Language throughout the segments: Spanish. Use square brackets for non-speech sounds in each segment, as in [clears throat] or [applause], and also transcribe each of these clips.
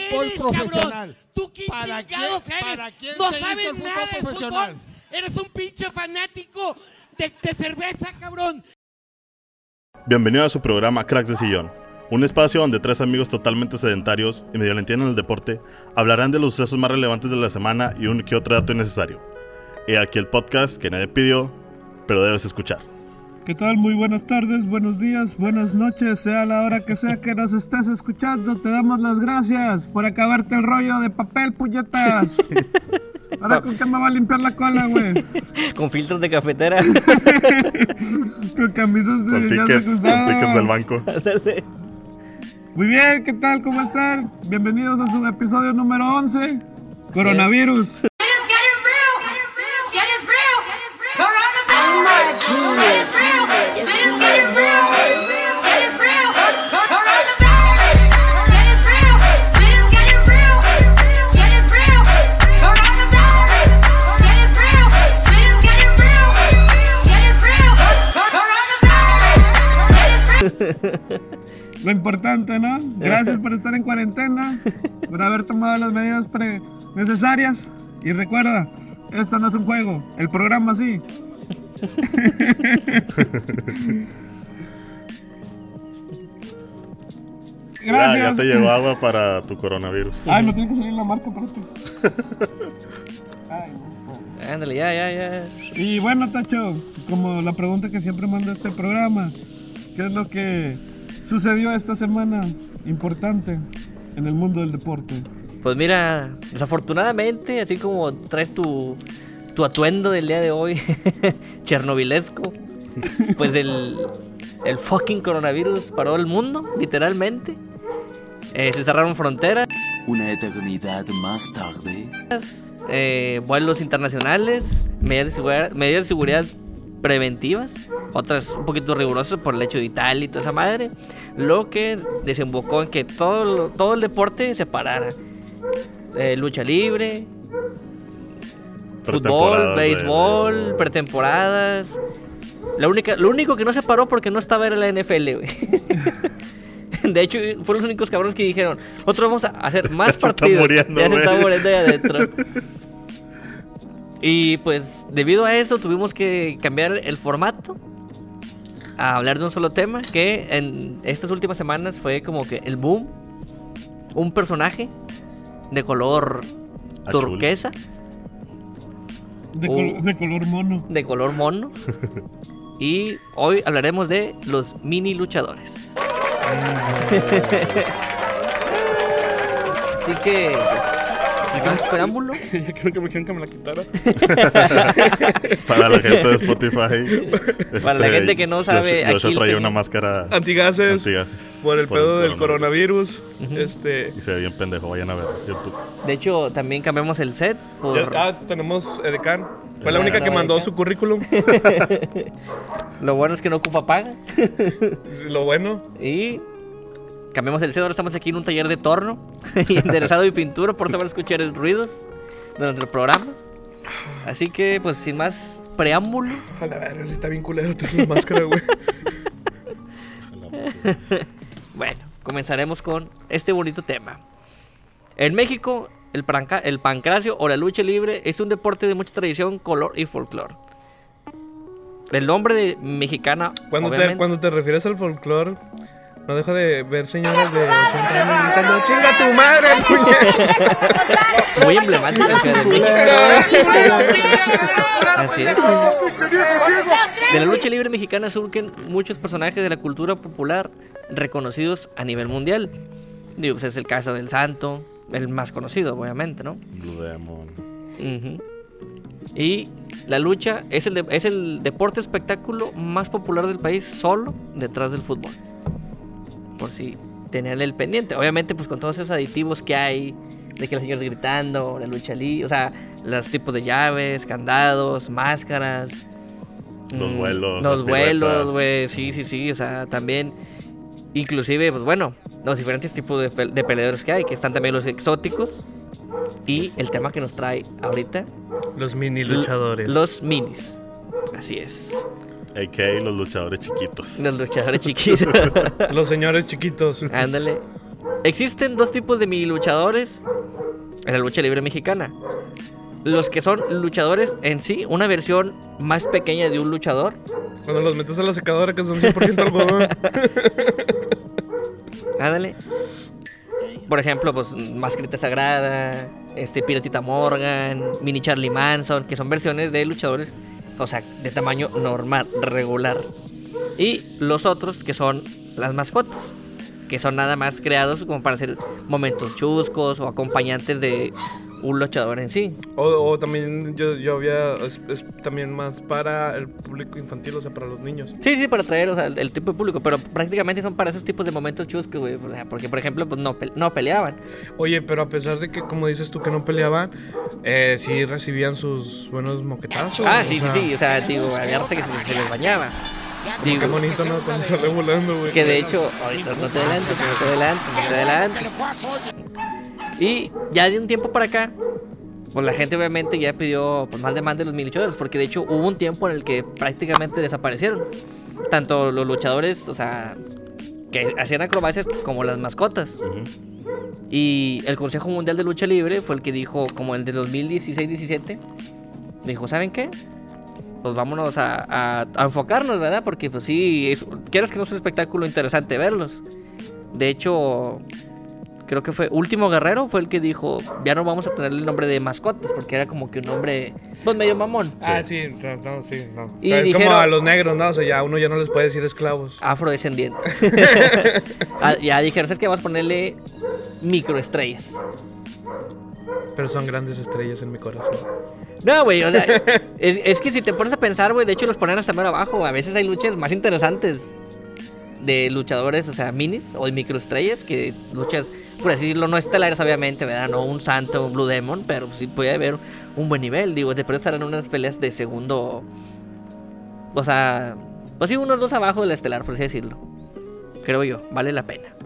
fútbol eres, profesional? cabrón? ¿Tú qué ¿Para chingados quién- eres? para quién no sabes el fútbol nada de profesional? fútbol. Eres un pinche fanático de, de cerveza, cabrón. Bienvenido a su programa Cracks de Sillón, un espacio donde tres amigos totalmente sedentarios y medio le entienden el deporte hablarán de los sucesos más relevantes de la semana y un que otro dato innecesario. He aquí el podcast que nadie pidió, pero debes escuchar. ¿Qué tal? Muy buenas tardes, buenos días, buenas noches, sea la hora que sea que nos estés escuchando. Te damos las gracias por acabarte el rollo de papel, puñetas. [laughs] Ahora con qué me va a limpiar la cola, güey. Con filtros de cafetera. [laughs] Con camisas de Con ya tickets, con tickets del banco. Ándale. Muy bien, ¿qué tal? ¿Cómo están? Bienvenidos a su episodio número 11. Coronavirus. Lo importante, ¿no? Gracias por estar en cuarentena, por haber tomado las medidas pre- necesarias. Y recuerda, esto no es un juego, el programa sí. [laughs] Ya, Gracias. ya te llegó agua para tu coronavirus. Ay, no tiene que salir la marca, espérate. Ay, [laughs] no. Ándale, ya, ya, ya. Y bueno, Tacho, como la pregunta que siempre manda este programa, ¿qué es lo que sucedió esta semana importante en el mundo del deporte? Pues mira, desafortunadamente, así como traes tu, tu atuendo del día de hoy, [laughs] chernobilesco, [laughs] pues el, el fucking coronavirus paró el mundo, literalmente. Eh, se cerraron fronteras, Una eternidad más tarde. eh, vuelos internacionales, medidas de seguridad, medidas de seguridad preventivas, otras un poquito rigurosas por el hecho de Italia y toda esa madre, lo que desembocó en que todo, todo el deporte se parara. Eh, lucha libre, fútbol, de- béisbol, pretemporadas. La única, lo único que no se paró porque no estaba era la NFL, güey. [laughs] De hecho, fueron los únicos cabrones que dijeron, nosotros vamos a hacer más [laughs] se está partidos. muriendo, ya se está muriendo ahí adentro. [laughs] Y pues debido a eso tuvimos que cambiar el formato a hablar de un solo tema que en estas últimas semanas fue como que el boom, un personaje de color Azul. turquesa, De, col- de color mono. de color mono. y hoy hablaremos de los mini luchadores. [laughs] Así que, pues, más preámbulo, [laughs] Ya creo que me dijeron que me la quitara. [laughs] Para la gente de Spotify. Para la este, gente que no sabe, aquí el traía una máscara Antigases. antigases Por el pedo del coronavirus. Este. Y se ve bien pendejo, vayan a ver YouTube. de hecho, también cambiamos el set por Ya, ah, tenemos Edecan. Fue la única que mandó su currículum. [laughs] lo bueno es que no ocupa paga. Lo bueno. Y cambiamos el set, ahora estamos aquí en un taller de torno [laughs] y enderezado y pintura por saber escuchar los ruidos durante el programa. Así que, pues sin más preámbulo, A la verga, sí está bien culero la [laughs] máscara, güey. [laughs] bueno, comenzaremos con este bonito tema. En México, el, panca- el pancracio o la lucha libre es un deporte de mucha tradición, color y folclore. El nombre de mexicana, Cuando te, cuando te refieres al folclore, no dejo de ver señoras de 80 años gritando: ¡Chinga tu madre, puñet! muy emblemática de México. Así es. De la lucha libre mexicana surgen muchos personajes de la cultura popular reconocidos a nivel mundial. Digo, pues es el caso del Santo, el más conocido, obviamente, ¿no? Blue Demon. Ujú. Y la lucha es el, de- es el deporte espectáculo más popular del país, solo detrás del fútbol. Por si tenían el pendiente. Obviamente, pues con todos esos aditivos que hay, de que las señoras gritando, la lucha libre, o sea, los tipos de llaves, candados, máscaras. Los mm, vuelos, Los vuelos, güey, sí, sí, sí, o sea, también. Inclusive, pues bueno, los diferentes tipos de, pe- de peleadores que hay, que están también los exóticos. Y el tema que nos trae ahorita, Los mini luchadores. los minis. Así es. A.K.A. los luchadores chiquitos. Los luchadores chiquitos. [laughs] Los señores chiquitos. Ándale. Existen dos tipos de mini luchadores en la lucha libre mexicana. Los que son luchadores en sí, una versión más pequeña de un luchador. Cuando los metes a la secadora que son 100% algodón. [laughs] Ándale. Por ejemplo, pues Mascarita Sagrada, este Piratita Morgan, Mini Charlie Manson, que son versiones de luchadores, o sea, de tamaño normal, regular. Y los otros que son las mascotas, que son nada más creados como para hacer momentos chuscos o acompañantes de un luchador en sí. O, o también yo, yo había. Es, es también más para el público infantil, o sea, para los niños. Sí, sí, para atraer o sea, el, el tipo de público, pero prácticamente son para esos tipos de momentos chuscos, güey. o sea, porque, por ejemplo, pues no, no peleaban. Oye, pero a pesar de que, como dices tú, que no peleaban, eh, sí recibían sus buenos moquetazos. Ah, sí, sí, sea, sí, o sea, digo, raza que se, se les bañaba. Qué Digo, bonito, ¿no? Cuando sale volando, güey. Que de hecho, ahorita no te adelantes, no te adelantes, no te adelantes. Y ya de un tiempo para acá, pues la gente obviamente ya pidió pues, más demanda de los mil luchadores, porque de hecho hubo un tiempo en el que prácticamente desaparecieron. Tanto los luchadores, o sea, que hacían acrobacias como las mascotas. Y el Consejo Mundial de Lucha Libre fue el que dijo, como el de 2016-17, dijo, ¿saben qué? Pues vámonos a, a- a enfocarnos, ¿verdad? Porque pues sí, es- quieres que no es un espectáculo interesante verlos. De hecho, creo que fue Último Guerrero, fue el que dijo, ya no vamos a tener el nombre de mascotas, porque era como que un nombre, pues medio mamón. Ah, sí, no, no, sí, no. Y es como a los negros, ¿no? O sea, ya uno ya no les puede decir esclavos. Afrodescendientes. [laughs] Ah, ya dijeron, ¿sabes qué? Vamos a ponerle microestrellas. Pero son grandes estrellas en mi corazón. No, güey, o sea, [laughs] es, es que si te pones a pensar, güey, de hecho los ponen hasta más abajo. A veces hay luchas más interesantes de luchadores, o sea, minis o de microestrellas que luchas, por así decirlo, no estelares, obviamente, ¿verdad? No un santo, un Blue Demon, pero sí puede haber un buen nivel. Digo, te puedes estar en unas peleas de segundo. O sea, pues sí, unos dos abajo del estelar, por así decirlo. Creo yo, vale la pena.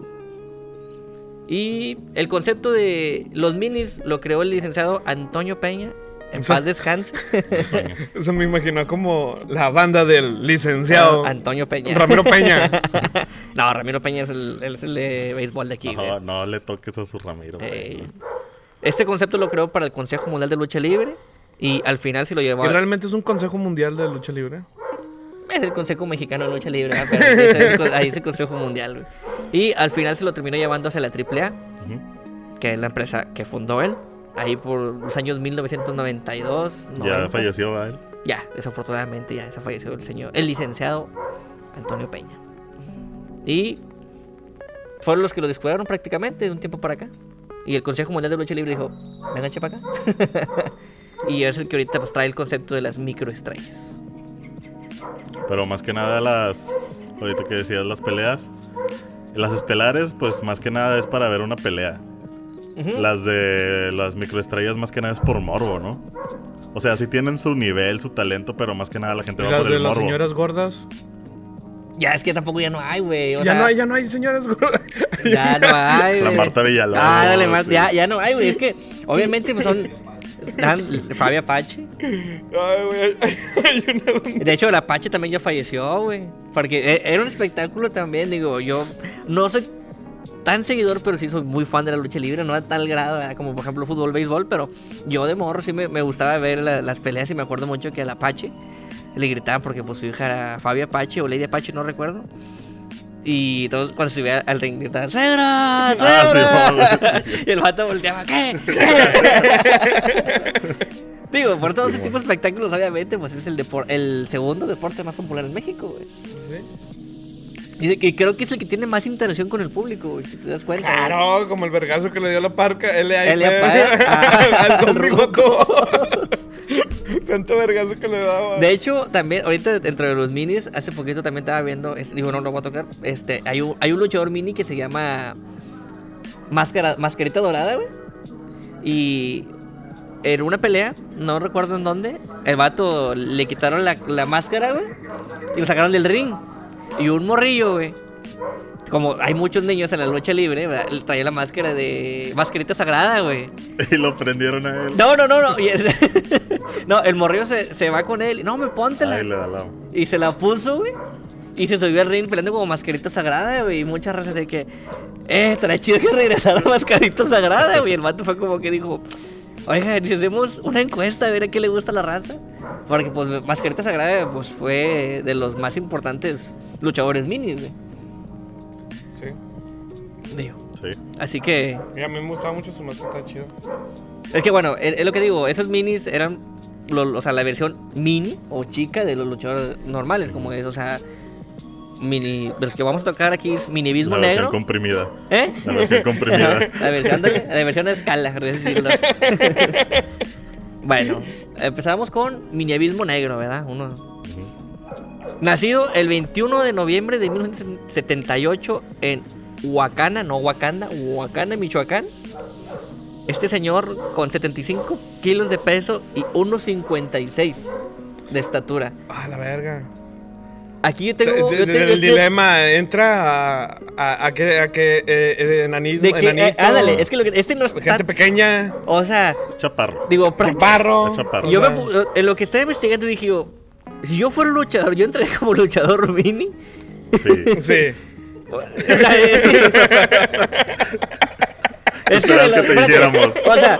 Y el concepto de los minis lo creó el licenciado Antonio Peña. En paz descanse. [laughs] Eso me imaginó como la banda del licenciado Antonio Peña. Ramiro Peña. [laughs] no, Ramiro Peña es el, él es el de béisbol de aquí. No, no le toques a su Ramiro. güey. Eh, este concepto lo creó para el Consejo Mundial de Lucha Libre. Y al final se lo llevó ¿Y a- realmente es un consejo mundial de lucha libre? Es el Consejo Mexicano de Lucha Libre. Pero es [laughs] el ahí es el Consejo Mundial. güey. Y al final se lo terminó llevando hacia la AAA, Ujú. que es la empresa que fundó él. Ahí por los años 1992. Ya 90. falleció ¿va él. Ya, desafortunadamente ya se falleció el señor, el licenciado Antonio Peña. Y fueron los que lo descuidaron prácticamente de un tiempo para acá. Y el Consejo Mundial de Lucha Libre dijo, vengan para acá. [laughs] y es el que ahorita pues, trae el concepto de las microestrellas. Pero más que nada las... Ahorita que decías las peleas. Las estelares, pues más que nada es para ver una pelea. Las de las microestrellas más que nada es por morbo, ¿no? O sea, sí tienen su nivel, su talento, pero más que nada la gente ¿Y va las por de el las morbo. señoras gordas? Ya es que tampoco ya no hay, güey. Ya sea, no hay, ya no hay señoras gordas. [laughs] Ya no hay, La güey. Marta Villalobos, Ah, dale, Marta. sí. Ya, ya no hay, güey. Es que, obviamente, pues son. Están Fabi Apache. Ay, güey, una De hecho, el Apache también ya falleció, güey. Porque e- era un espectáculo también, digo, yo no soy tan seguidor, pero sí soy muy fan de la lucha libre, no a tal grado ¿verdad? como por ejemplo fútbol, béisbol, pero yo de morro sí me, me gustaba ver la- las peleas y me acuerdo mucho que el Apache le gritaban porque pues su hija era Fabi Apache o Lady Apache, no recuerdo. Y todos cuando se veía al ring gritaban, ¡Suegra! ¡Suegra! Ah, [laughs] sí, sí, sí. [laughs] y el vato volteaba, ¿qué? [laughs] Digo, por todo ese tipo de espectáculos, obviamente, pues es el, depor- el segundo deporte más popular en México, güey. Y, de- y creo que es el que tiene más interacción con el público, güey, si te das cuenta. güey. Claro, como el vergazo que le dio la parca. L.A. L.A. Ah, [laughs] al Don Rigoto. Santo [laughs] vergazo que le daba. De hecho, también, ahorita dentro de los minis, hace poquito también estaba viendo, este, digo, no lo voy a tocar, este, hay un, hay un luchador mini que se llama Máscara, Mascarita Dorada, güey. Y en una pelea, no recuerdo en dónde, el vato le quitaron la, la máscara, güey, y lo sacaron del ring. Y un morrillo, güey. Como hay muchos niños en la lucha libre, ¿verdad? Traía la máscara de mascarita sagrada, güey. [laughs] Y lo prendieron a él. No, no, no, no. [laughs] No, el morrillo se, se va con él. No, me póntela. Ahí le da la... Y se la puso, güey. Y se subió al ring peleando como mascarita sagrada, güey. Y muchas razas de que, eh, trae chido que regresara mascarita sagrada, güey. El vato fue como que dijo, oiga, si hacemos una encuesta a ver a qué le gusta la raza. Porque, pues, mascarita sagrada, pues, fue de los más importantes luchadores minis, güey. Sí. Digo. Sí. Así que, Mira, a mí me gustaba mucho su mascota, chido. es que bueno, es, es lo que digo, esos minis eran, lo- o sea, la versión mini o chica de los luchadores normales, como es, o sea, mini, de los que vamos a tocar aquí es minibismo La versión negro. comprimida. ¿Eh? La versión comprimida. [laughs] la versión, ándale, la versión a escala, decirlo. [laughs] bueno, empezamos con Miniabismo Negro, ¿verdad? Uno. Nacido el 21 de noviembre de 1978 en Huacana, no Huacanda, Huacana, Michoacán. Este señor con 75 kilos de peso y 1,56 de estatura. Ah, la verga. Aquí yo O sea, tengo. yo tengo- el yo- dilema entra a, a, a que, a que eh, eh, enanismo, de que, eh, enanito, ándale, es que lo que- este no es gente tan- pequeña, O sea, Chaparro. digo, prácti- chaparro. Es chaparro. Yo o me sea, pu- en lo que estaba investigando dije yo, si yo fuera luchador, yo entraría como luchador mini. Sí. [laughs] Sí. O sea, es- que la- que te hiciéramos. O sea,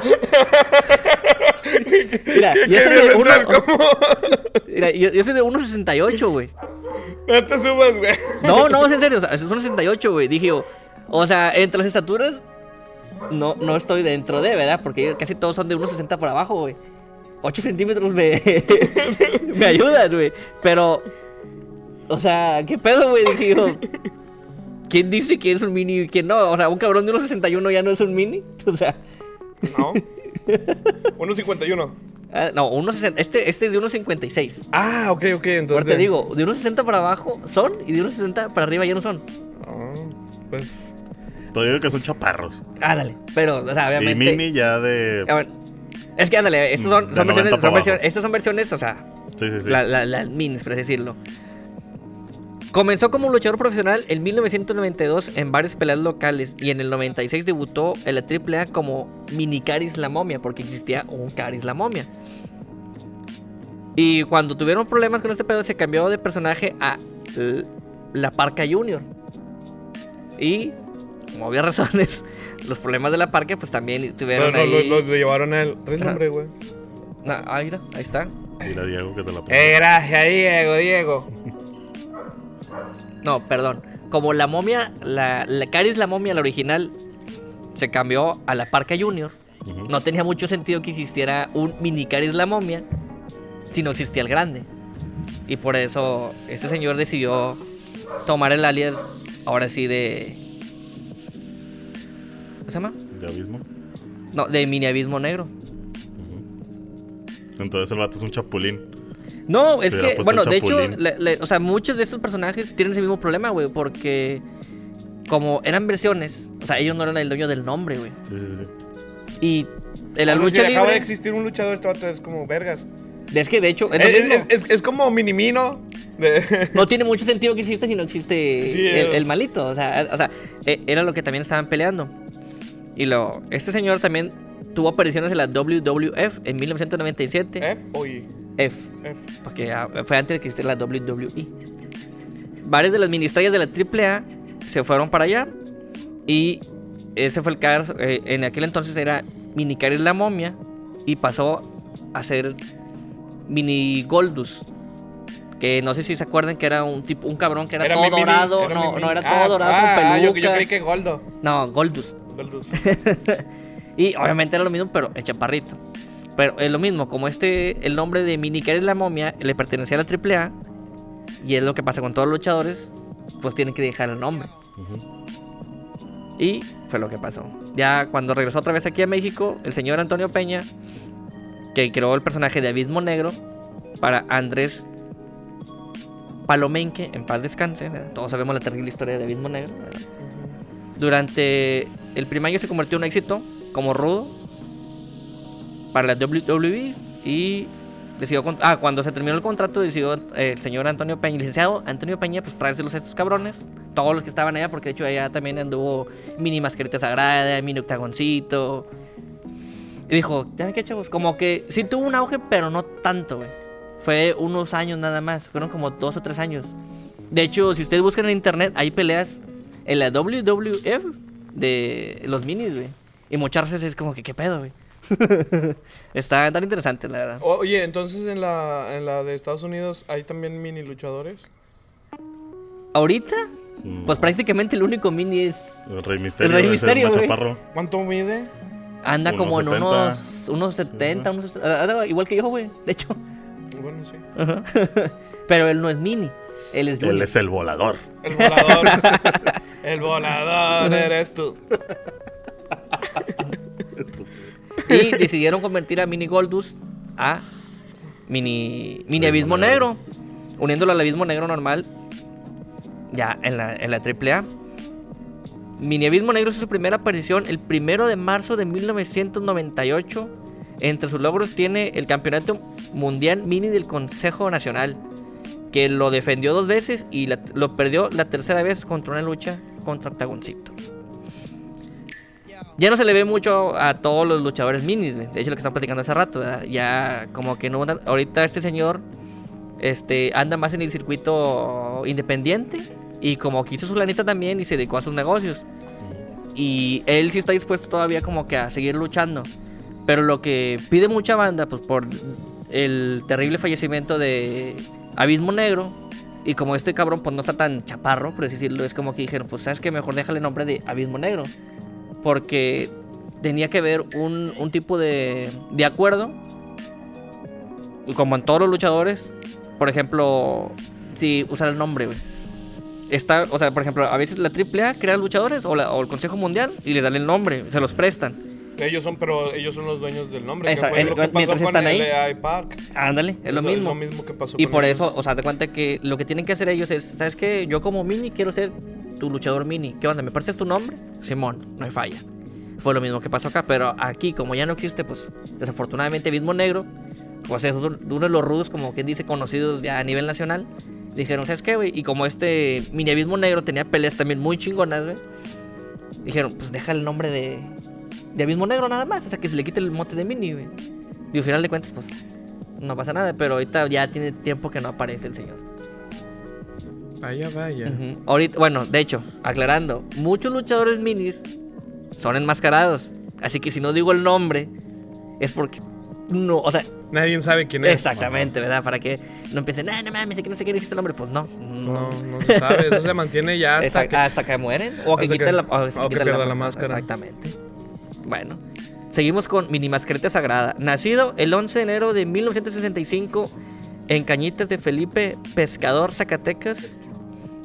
mira, yo soy de ¿Quieres uno, como? mira, yo, yo soy de 1.68, güey. No te subas, güey. No, no, es en serio, o sea, es 1.68, güey. Dije yo, o sea, entre las estaturas, no, no estoy dentro de, ¿verdad? Porque casi todos son de 1.60 por abajo, güey. 8 centímetros me, [laughs] me ayudan, güey. Pero, o sea, ¿qué pedo, güey? Dije yo, ¿quién dice que es un mini y quién no? O sea, un cabrón de 1.61 ya no es un mini. [laughs] O sea, No. 1.51. ah, no, 1.60, este, este es de 1.56. Ah, ok, ok. Entonces. Ahora te digo, de 1.60 para abajo son y de 1.60 para arriba ya no son. Ah, pues. Te digo que son chaparros. Ándale, pero, o sea, Y obviamente. mini ya de. A ver, es que ándale, estos son, De son 90 versiones, para son abajo. versiones- estas son versiones, o sea, Sí, sí, sí. la- la- las minis, por así decirlo. Comenzó como luchador profesional en 1992 en varias peleas locales y en el 96 debutó en la AAA como mini Caris la momia, porque existía un Caris la momia. Y cuando tuvieron problemas con este pedo, se cambió de personaje a la Parca Junior. Y, como había razones, [laughs] los problemas de la Parca, pues también tuvieron Lo, lo- ahí. lo- lo llevaron a él. ¿Traes Ajá. nombre, güey? Ah, ahí, mira, ahí está. Dile a Diego que te la ponga. Eh, gracias, Diego, Diego. No, perdón. Como la momia, la, la Caris la momia, la original, se cambió a la Parca Junior. No tenía mucho sentido que existiera un mini Caris la momia si no existía el grande. Y por eso este señor decidió tomar el alias, ahora sí, de. ¿Cómo se llama? De abismo. No, de mini abismo negro. Entonces el vato es un chapulín. No, es que, bueno, de hecho, Chapulín. le- le- o sea, muchos de estos personajes tienen ese mismo problema, güey, porque como eran versiones, o sea, ellos no eran el dueño del nombre, güey. Sí, sí, sí. Y en la O sea, lucha si acaba de existir un luchador, este vato es como vergas. es que de hecho, es lo Es, mismo. es- es- es como Minimino. De... [laughs] no tiene mucho sentido que exista si no existe Sí, el, eh. el malito, o sea, o sea, e- era lo que también estaban peleando. Y lo, este señor también tuvo apariciones en la WWF en 1997. ¿F o I? F. F. Porque ah, fue antes de que existiera la WWE. Varias de las mini estrellas de la AAA se fueron para allá. Y ese fue el caso. eh, en aquel entonces era Mini Caris la momia. Y pasó a ser Mini Goldus. Que no sé si se acuerdan que era un tipo, un cabrón que era, todo mi dorado. era no, mi no, era todo Ah, dorado ah, con ah, yo, peluca. yo creí que Goldo. No, Goldus. [laughs] Y obviamente era lo mismo, pero en chaparrito. Pero es lo mismo, como este, el nombre de Mini Caris la momia le pertenecía a la AAA. Y es lo que pasa con todos los luchadores, pues tienen que dejar el nombre. Y fue lo que pasó. Ya cuando regresó otra vez aquí a México, el señor Antonio Peña, que creó el personaje de Abismo Negro para Andrés Palomenque, en paz descanse. ¿verdad? Todos sabemos la terrible historia de Abismo Negro. ¿verdad? Durante el primer año se convirtió en un éxito como rudo para la WWE y decidió ah, cuando se terminó el contrato decidió eh, el señor Antonio Peña, licenciado Antonio Peña, pues traérselos a estos cabrones, todos los que estaban allá, porque de hecho allá también anduvo mini mascarita sagrada, mini octagoncito. Y dijo, ya qué chavos, como que sí tuvo un auge, pero no tanto. Fue unos años nada más, fueron como dos o tres años. De hecho, si ustedes buscan en internet, hay peleas en la WWF de los minis, güey. Y mocharse es como que, ¿qué pedo, güey? [laughs] Está tan interesante, la verdad. Oye, entonces en la, en la de Estados Unidos hay también mini luchadores. Ahorita, Mm. pues prácticamente el único mini es. El Rey Misterio. El Rey Misterio. ¿Cuánto mide? Anda como en 1.70. unos, unos 70, unos, anda igual que yo, güey. De hecho. Bueno, sí. [laughs] Pero él no es mini. Él es Él es el volador. El volador. [laughs] el volador eres tú. Y decidieron convertir a Mini Goldust a Mini, mini Abismo Negro. Uniéndolo al Abismo Negro normal. Ya en la, en la AAA. Mini Abismo Negro hizo su primera aparición el primero de marzo de 1998. Entre sus logros tiene el Campeonato Mundial Mini del Consejo Nacional. Que lo defendió dos veces y lo perdió la tercera vez contra una lucha contra Octagoncito. Ya no se le ve mucho a todos los luchadores minis, de hecho lo que están platicando hace rato, ya como que no ahorita este señor este anda más en el circuito independiente y como que hizo su lanita también y se dedicó a sus negocios. Y él sí está dispuesto todavía como que a seguir luchando. Pero lo que pide mucha banda, pues por el terrible fallecimiento de Abismo Negro. Y como este cabrón pues no está tan chaparro, por decirlo, es como que dijeron, pues sabes que mejor déjale el nombre de Abismo Negro. Porque tenía que ver un, un tipo de, de acuerdo. Y como en todos los luchadores, por ejemplo, si usar el nombre. Está, o sea, por ejemplo, a veces la AAA crea luchadores o, o el Consejo Mundial y le dan el nombre, se los prestan. Ellos son, pero ellos son los dueños del nombre. Esa- que fue el- lo que pasó mientras con están ahí. Park. Ándale, es lo Eso mismo. Es lo mismo que pasó Y con por ellos. eso, o sea, te cuenta que lo que tienen que hacer ellos es, ¿sabes qué? Yo como mini quiero ser tu luchador mini. ¿Qué onda? ¿Me prestas tu nombre? Simón, no hay falla. Fue lo mismo que pasó acá, pero aquí, como ya no existe, pues desafortunadamente Abismo Negro, pues es uno uno de los rudos, como quien dice, conocidos ya a nivel nacional. Dijeron, ¿sabes qué, güey? Y como este mini Abismo Negro tenía peleas también muy chingonas, güey. Dijeron, pues deja el nombre de, de Abismo Negro nada más. O sea, que se le quite el mote de mini, güey. Y al final de cuentas, pues no pasa nada, pero ahorita ya tiene tiempo que no aparece el señor. Vaya, vaya. Ujú. Ahorita, bueno, de hecho, aclarando, muchos luchadores minis son enmascarados. Así que si no digo el nombre, es porque no, o sea, Nadie sabe quién es. exactamente, ¿verdad? Para que no empiecen, ah, no mames, que no sé quién dijiste el nombre. Pues no, no. No, no se sabe. Eso se mantiene ya [laughs] hasta que. hasta que mueren o que quiten que- la, o que la ma- máscara. Exactamente. Bueno, seguimos con Mini Mascareta Sagrada. Nacido el 11 de enero de 1965 en Cañitas de Felipe Pescador, Zacatecas,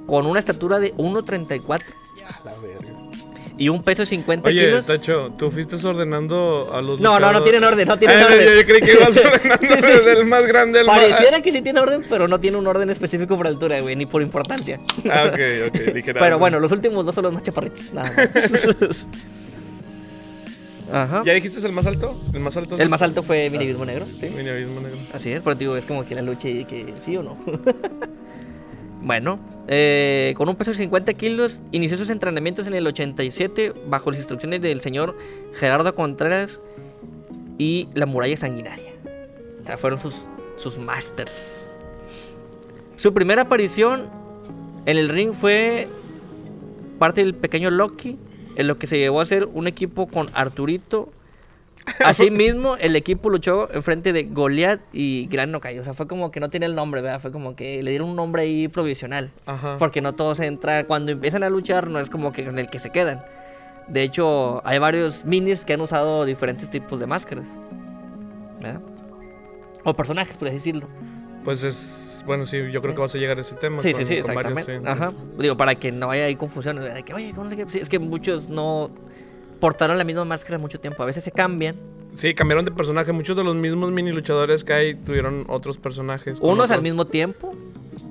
con una estatura de 1.34 y un peso de 50 Oye, kilos. Tacho, tú fuiste ordenando a los No, no, no tienen orden, no tienen Ah, orden. Yo, yo creí que ibas [laughs] ordenando Sí, sí. desde el más grande al más. Pareciera que sí tiene orden, pero no tiene un orden específico por altura, güey, ni por importancia. Ah, ok, ok. [laughs] Dije, nada, Pero no. bueno, los últimos dos son los más chaparritos. Nada más. [laughs] Ajá. ¿Ya dijiste el más alto? El más alto. El más alto fue Mini Abismo Negro. sí. Mini Abismo Negro. Así es, pero digo, es como que la lucha y que sí o no. [laughs] bueno, eh, con un peso de 50 kilos, inició sus entrenamientos en el 87 bajo las instrucciones del señor Gerardo Contreras y la muralla sanguinaria. O sea, fueron sus, sus masters. Su primera aparición en el ring fue parte del pequeño Loki, en lo que se llevó a ser un equipo con Arturito. Asimismo, [laughs] el equipo luchó enfrente de Goliath y Gran Nokai. O sea, fue como que no tiene el nombre, ¿verdad? Fue como que le dieron un nombre ahí provisional. Ajá. Porque no todos entran. Cuando empiezan a luchar, no es como que en el que se quedan. De hecho, hay varios minis que han usado diferentes tipos de máscaras. ¿verdad? O personajes, por así decirlo. Pues es. Bueno, sí, yo creo que vas a llegar a ese tema. Sí, con- sí, sí, con varios, exactamente. sí. Ajá. Digo, para que no haya ahí confusiones. De que, oye, ¿cómo se qué? Sí, es que muchos no portaron la misma máscara mucho tiempo. A veces se cambian. Sí, cambiaron de personaje. Muchos de los mismos mini luchadores que hay tuvieron otros personajes. Unos al mismo tiempo.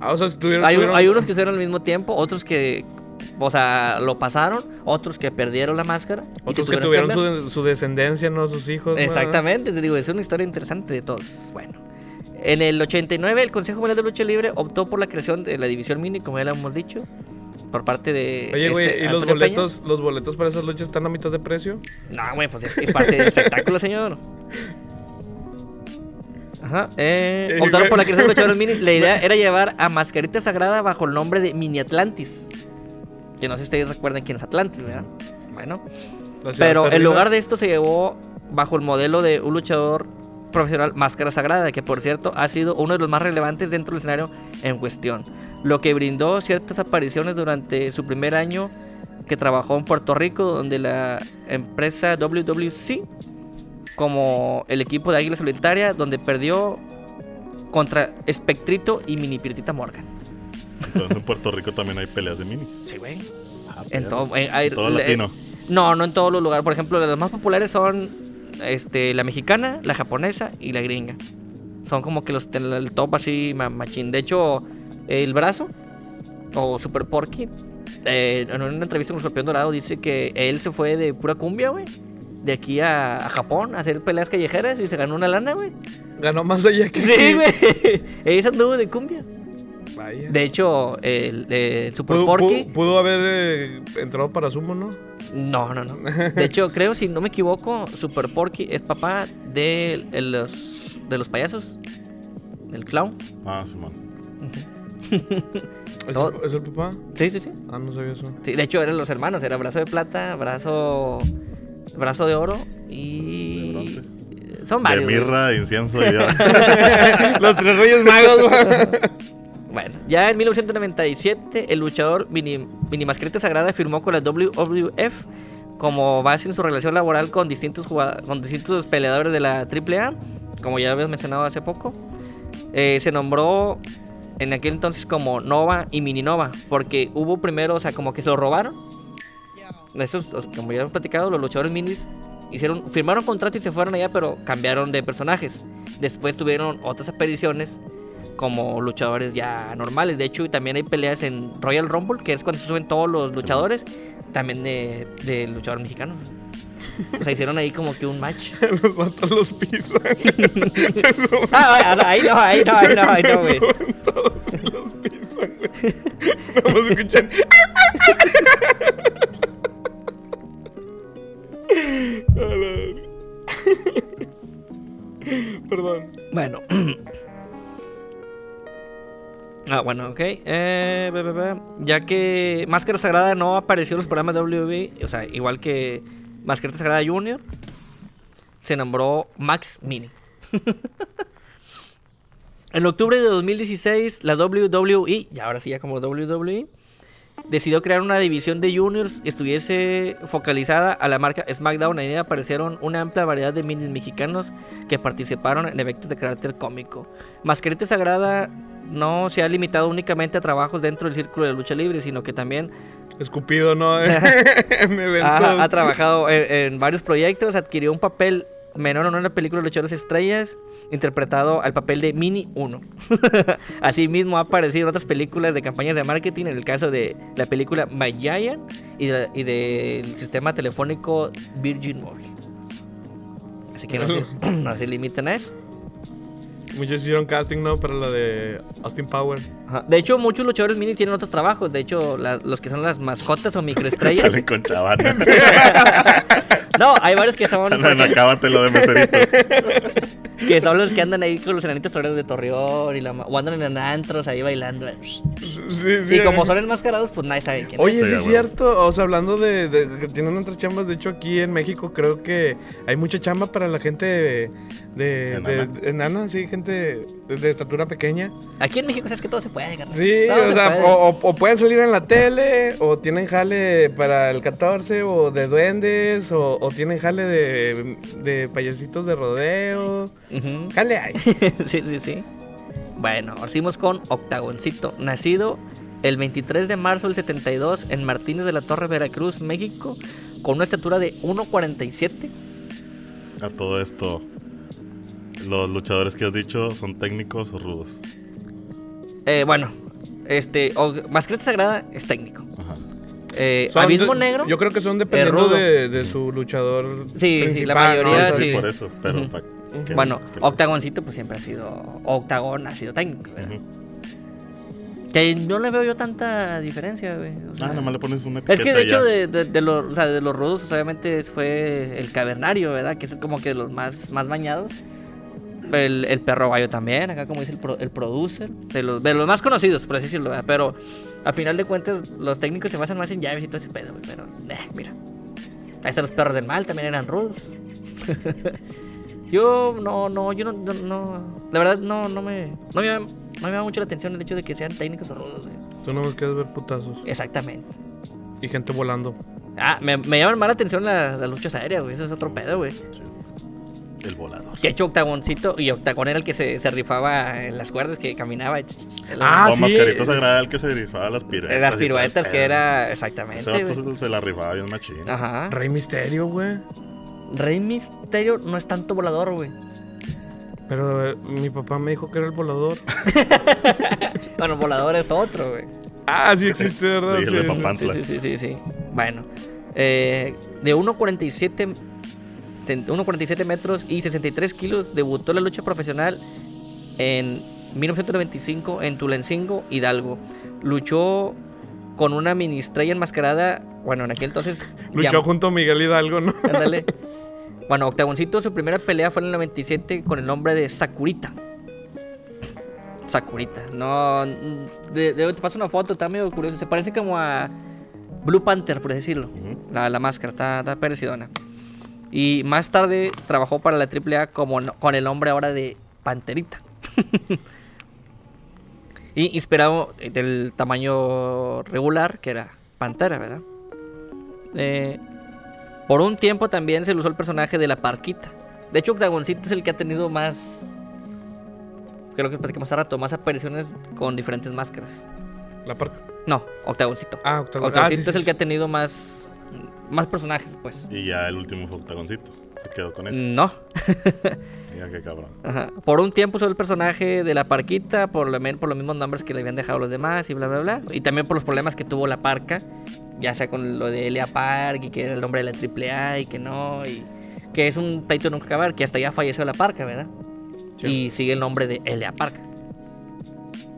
Ah, o sea, tuvieron. Hay, tuvieron- hay unos que usaron al mismo tiempo, otros que, o sea, lo pasaron, otros que perdieron la máscara. Otros que tuvieron su, su descendencia, ¿no? Sus hijos. ¿no? Exactamente, te digo, es una historia interesante de todos. Bueno, en el 89 el Consejo Mundial de Lucha Libre optó por la creación de la división mini, como ya lo hemos dicho, por parte de... Oye, güey, este, ¿y los Peña. boletos, los boletos para esas luchas están a mitad de precio? No, güey, pues es que es parte del espectáculo, señor. Ajá. Eh, optaron por la creación de luchadores mini. La idea [laughs] era llevar a Mascarita Sagrada bajo el nombre de Mini Atlantis. Que no sé si ustedes recuerdan quién es Atlantis, ¿verdad? Bueno. Pero en lugar de esto se llevó bajo el modelo de un luchador profesional Máscara Sagrada, que por cierto ha sido uno de los más relevantes dentro del escenario en cuestión. Lo que brindó ciertas apariciones durante su primer año que trabajó en Puerto Rico, donde la empresa WWC, como el equipo de Águila Solitaria, donde perdió contra Espectrito y Mini Piritita Morgan. Entonces en Puerto Rico también hay peleas de mini. Sí, güey. Ah, En todo, en- hay- Todo le- latino. No, no en todos los lugares. Por ejemplo, las más populares son este, la mexicana, la japonesa y la gringa. Son como que los el, top así ma- machín. De hecho, el brazo o Super Porky eh, en una entrevista con Escorpión Dorado dice que él se fue de pura cumbia, güey. De aquí a, a Japón a hacer peleas callejeras y se ganó una lana, güey. Ganó más allá que Sí, güey. [laughs] Él anduvo de cumbia. Vaya. De hecho, el, el Super Pudo, Porky. pudo- pudo haber eh, entrado para sumo, ¿no? No, no, no. De hecho, creo, si no me equivoco, Super Porky es papá de, el- los, de los payasos. Del clown. Ah, Simón. ¿Es, No. el, es el papá? Sí, sí, sí. Ah, no sabía eso. Sí, de hecho, eran los hermanos. Era brazo de plata, brazo, brazo de oro y... Son De varios. güey. mirra, incienso y ya. [laughs] Los tres reyes magos, güey. Bueno, ya en 1997, el luchador Mini, Sagrada firmó con la WWF como base en su relación laboral con distintos, con distintos peleadores de la AAA, como ya habías mencionado hace poco. Eh, se nombró en aquel entonces como Nova y Mini Nova, porque hubo primero, o sea, como que se lo robaron. Los- como ya hemos platicado, los luchadores minis hicieron, firmaron contrato y se fueron allá, pero cambiaron de personajes. Después tuvieron otras apariciones como luchadores ya normales. De hecho, también hay peleas en Royal Rumble, que es cuando se suben todos los luchadores, también de, de luchador mexicano. O sea, hicieron ahí como que un match. [laughs] Los vatos los pisan. [laughs] Ah, o sea, ahí no, ahí no, ahí no, ahí no, güey. todos los pisan, güey. Vamos [laughs] a escuchar. Perdón. Bueno. [clears throat] Ah, bueno, ok. Eh. Ya que Máscara Sagrada no apareció en los programas WWE, o sea, igual que Máscara Sagrada Junior, se nombró Max Mini. [laughs] en octubre de 2016, la WWE, y ahora sí ya como WWE, decidió crear una división de juniors estuviese focalizada a la marca SmackDown. Ella aparecieron una amplia variedad de minis mexicanos que participaron en eventos de carácter cómico. Mascarita Sagrada no se ha limitado únicamente a trabajos dentro del círculo de lucha libre, sino que también Escupido, ¿no? [laughs] [laughs] ha, ha trabajado en, en varios proyectos, adquirió un papel menor en una película de Luchadores Estrellas, interpretado al papel de Mini 1. [laughs] Asimismo ha aparecido en otras películas de campañas de marketing, en el caso de la película My Giant y, de- y del sistema telefónico Virgin Mobile. Así que no se, [clears throat] no se limitan a eso. Muchos hicieron casting, ¿no? Para la de Austin Power. Ajá. De hecho, muchos luchadores mini tienen otros trabajos. De hecho, la- los que son las mascotas o microestrellas. [laughs] Salen con chavanas. [laughs] no, hay varios que son. Salen acábate lo de meseritos. [laughs] [laughs] Que son los que andan ahí con los enanitos toreros de Torreón y la, ma- o andan en antros ahí bailando. Sí, sí. Y como son enmascarados, pues nadie sabe quién Oye, Sí, sí es cierto. O sea, hablando de, de que tienen otras chambas, de hecho aquí en México creo que hay mucha chamba para la gente de, de, Enana. de- enana, sí, gente de, de estatura pequeña. es. Aquí en México sabes que todo se puede, carnal. Sí, Todo o se sea, puede. o, o- o pueden salir en la tele, o tienen jale para el 14, o de duendes, o, o tienen jale de, de payasitos de rodeo. Ujú. Jale hay. [laughs] sí, sí, sí. Bueno, ahora seguimos con Octagoncito, nacido el 23 de marzo del 72 en Martínez de la Torre, Veracruz, México, con una estatura de 1.47. A todo esto, los luchadores que has dicho son técnicos o rudos. Eh, bueno, este, o- Sagrada es técnico. Ajá. Eh, Son Abismo de- Negro. Yo creo que son dependiendo de, de su luchador. Sí, sí, principal, la ¿no? mayoría O sea, sí, sí. por eso, pero Ujú. Bueno, Octagoncito pues siempre ha sido. Octagón ha sido técnico, ¿verdad? Que no le veo yo tanta diferencia, güey. o sea, Ah, nada más le pones una es que de hecho de, de- de los, o sea, de los rudos, obviamente fue el cavernario, ¿verdad? Que es como que de los más, más bañados. El, el perro gallo también, acá como dice el, pro- el producer, de los, de los más conocidos, por así decirlo, ¿verdad? Pero a final de cuentas, los técnicos se basan más en llaves y todo ese pedo, güey. Pero, eh, mira. Ahí están los perros del mal, también eran rudos. [laughs] yo no, no, yo no, no, no- la verdad no, no me, no me, no me llama mucho la atención el hecho de que sean técnicos o rudos, güey. Tú no quieres ver putazos. Exactamente. Y gente volando. Ah, me, me llaman más la atención la- las luchas aéreas, güey. Eso es otro pedo, güey. El volador. Que hecho Octagoncito y Octagón era el que se, se rifaba en las cuerdas, que caminaba. Ah, o sí. mascarita sagrada el que se rifaba las piruetas. las piruetas que era. Ese Exactamente. vato güey. se, se la rifaba bien machín. Ajá. Rey Misterio, güey. Rey Misterio no es tanto volador, güey. Pero eh, mi papá me dijo que era el volador. [laughs] Bueno, volador es otro, güey. Ah, sí existe, [laughs] ¿verdad? Sí, el de sí. Sí, sí, sí, sí, sí. Bueno. eh, de 1.47 cen- 1.47 metros y 63 kilos, debutó en la lucha profesional en 1995 en Tulancingo, Hidalgo. Luchó con una mini estrella enmascarada. Bueno, en aquel entonces. Luchó junto a Miguel Hidalgo, ¿no? Ándale. [laughs] Bueno, Octagoncito, su primera pelea fue en el 97 con el nombre de Sakurita. Sakurita. No. De, de- te paso una foto, está medio curioso. Se parece como a Blue Panther, por decirlo. la, la máscara, está, está parecidona. Y más tarde trabajó para la AAA como, con el nombre ahora de Panterita. [laughs] y inspirado del tamaño regular, que era Pantera, ¿verdad? Eh, por un tiempo también se le usó el personaje de la Parquita. De hecho, Octagoncito es el que ha tenido más. Creo que platicamos hace rato, más apariciones con diferentes máscaras. La parca. No, Octagoncito. Ah, Octagon- Octagoncito ah, sí, es sí, el sí. que ha tenido más. Más personajes, pues. Y ya el último fue Octagoncito. Se quedó con eso. No. [laughs] Mira qué cabrón. Ajá. Por un tiempo usó el personaje de la Parquita, por, lo, por los mismos nombres que le habían dejado los demás y bla, bla, bla. Y también por los problemas que tuvo la Parca, ya sea con lo de Elia Park y que era el nombre de la AAA y que no. Y que es un pleito nunca acabar, que hasta ya falleció la Parca, ¿verdad? Y sigue el nombre de Elia Park.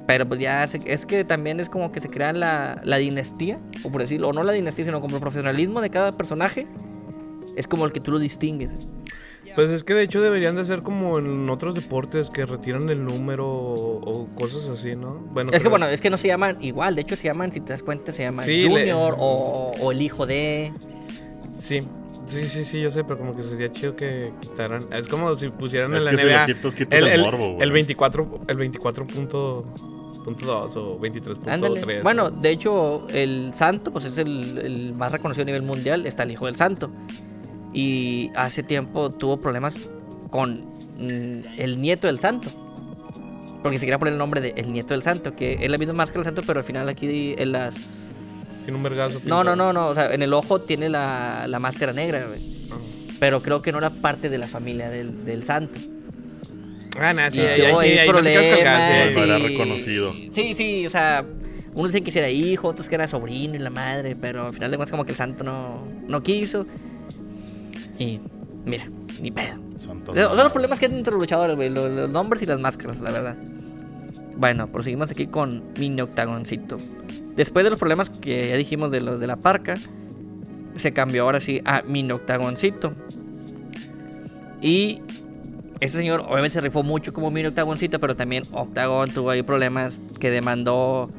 Pero pues ya se- es que también es como que se crea la, la dinastía, o por decirlo, o no la dinastía, sino como el profesionalismo de cada personaje. Es como el que tú lo distingues. Pues es que de hecho deberían de ser como en otros deportes que retiran el número o, o cosas así, ¿no? Bueno, Es que bueno, es que no se llaman igual, de hecho se llaman, si te das cuenta, se llaman Sí, le- Junior o, o el hijo de... Sí. Sí, sí, sí, yo sé, pero como que sería chido que quitaran. Es como si pusieran Es en la que si NBA lo quitas, quitas el, el el, morbo, el 24, el 24 punto, punto dos o 23.3. Ándale. Bueno, de hecho, el santo, pues es el, el más reconocido a nivel mundial, está el hijo del santo. Y hace tiempo tuvo problemas con mm, el nieto del santo. Porque se quería poner el nombre de el nieto del santo, que es la misma máscara del santo, pero al final aquí en las... Tiene un vergazo. No, no, no, no, o sea, en el ojo tiene la, la máscara negra, güey. Ajá. Pero creo que no era parte de la familia del, del santo. Ah, nada, sí, Y ahí, ahí tuvo sí, ahí ahí no sí, problemas era reconocido. Sí, sí, o sea, unos dicen que si era hijo, otros que era sobrino y la madre, pero al final de cuentas como que el santo no, no quiso. Y mira, ni pedo. Santos O sea, son los problemas que hay entre los luchadores, güey, los, los nombres y las máscaras, la verdad. Bueno, proseguimos aquí con Mini Octagoncito. Después de los problemas que ya dijimos de los de la parca, se cambió ahora sí a Mini Octagoncito. Y este señor obviamente se rifó mucho como Mini Octagoncito, pero también Octagon tuvo ahí problemas que demandó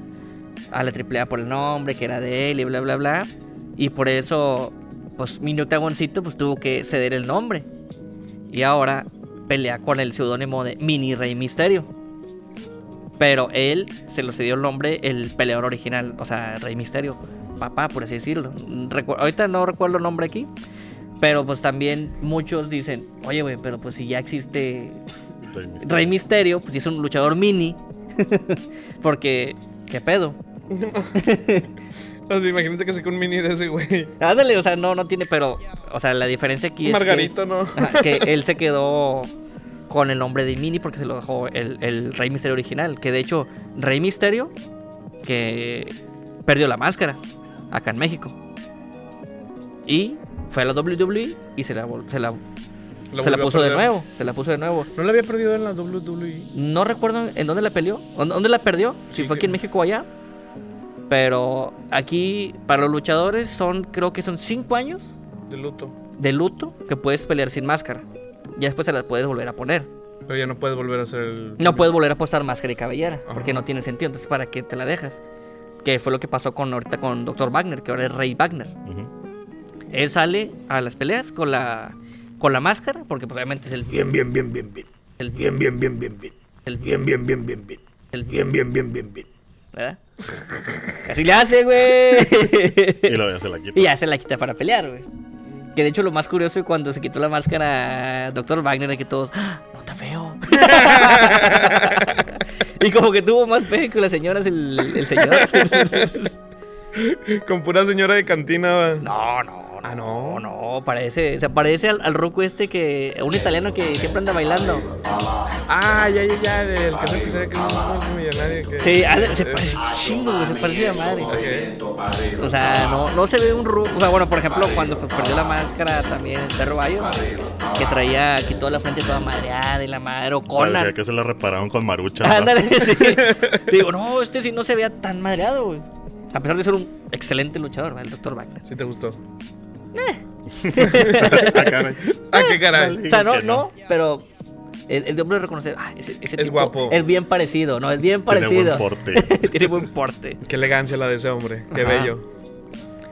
a la AAA por el nombre, que era de él y bla, bla, bla. Y por eso, pues Mini Octagoncito pues, tuvo que ceder el nombre. Y ahora pelea con el seudónimo de Mini Rey Misterio. Pero él se lo cedió el nombre el peleador original, o sea, Rey Misterio. Papá, por así decirlo. Recu- ahorita no recuerdo el nombre aquí. Pero pues también muchos dicen, oye, güey, pero pues si ya existe Rey Misterio. Rey Misterio, pues si es un luchador mini. [laughs] Porque, ¿qué pedo? [laughs] O sea, imagínate que saque un mini de ese, güey. Ándale, o sea, no, no tiene, pero, o sea, la diferencia aquí es. que- Margarito, ¿no? Que [laughs] él se quedó con el nombre de Mini porque se lo dejó el, el Rey Misterio original. Que de hecho, Rey Misterio, que perdió la máscara acá en México. Y fue a la WWE y se la, se la, Lo se la puso de nuevo. Se la puso de nuevo. ¿No la había perdido en la WWE? No recuerdo en dónde la peleó. ¿Dónde dónde la perdió? Si Sí, fue aquí en México o allá. Pero aquí, para los luchadores, son creo que son 5 años De luto. de luto que puedes pelear sin máscara. Ya después se las puedes volver a poner. Pero ya no puedes volver a hacer el. No puedes volver a apostar máscara y cabellera, porque no tiene sentido. Entonces, ¿para qué te la dejas? Que fue lo que pasó con ahorita con Dr. Wagner, que ahora es Rey Wagner. Él sale a las peleas con la con la máscara, porque pues, obviamente es el bien, bien, bien, bien, bien. El bien, bien, bien, bien, bien. El bien, bien, bien, bien, bien. El bien, bien, bien, bien, bien. ¿Verdad? Así le hace, güey. Y luego ya se la quita. Y ya se la quita para pelear, güey. Que de hecho lo más curioso es cuando se quitó la máscara Dr. Wagner, de que todos, "Ah, no está feo. [laughs] y como que tuvo más peje que las señoras el, el señor. Con pura señora de cantina. va. no, no, Ah, no, no. parece, se parece al, al ruco este que, un italiano que siempre anda bailando. Ah, ya, ya, ya. El que se que se ve que es un millonario. Que, Sí, anda- se parece un chingo, güey, se parece a madre. ok. O sea, no, no se ve un ruco. O sea, bueno, por ejemplo, cuando pues, perdió la máscara también el perro Bayo, que traía, quitó la frente toda madreada y la madre, o Parecía Conan. que se la repararon con marucha. ¿no? Ándale, [laughs] sí. Digo, no, este sí no se veía tan madreado, güey. A pesar de ser un excelente luchador, ¿va? el Dr. Wagner. Sí te gustó. Ah, caray. [laughs] Ah, qué caray. O sea, no, no. pero el, el de hombre reconocer, ah, ese, ese Es tipo guapo. Es bien parecido, no, es bien Tiene parecido. buen porte. [laughs] Tiene buen porte. Qué elegancia la de ese hombre. Qué Ajá. bello.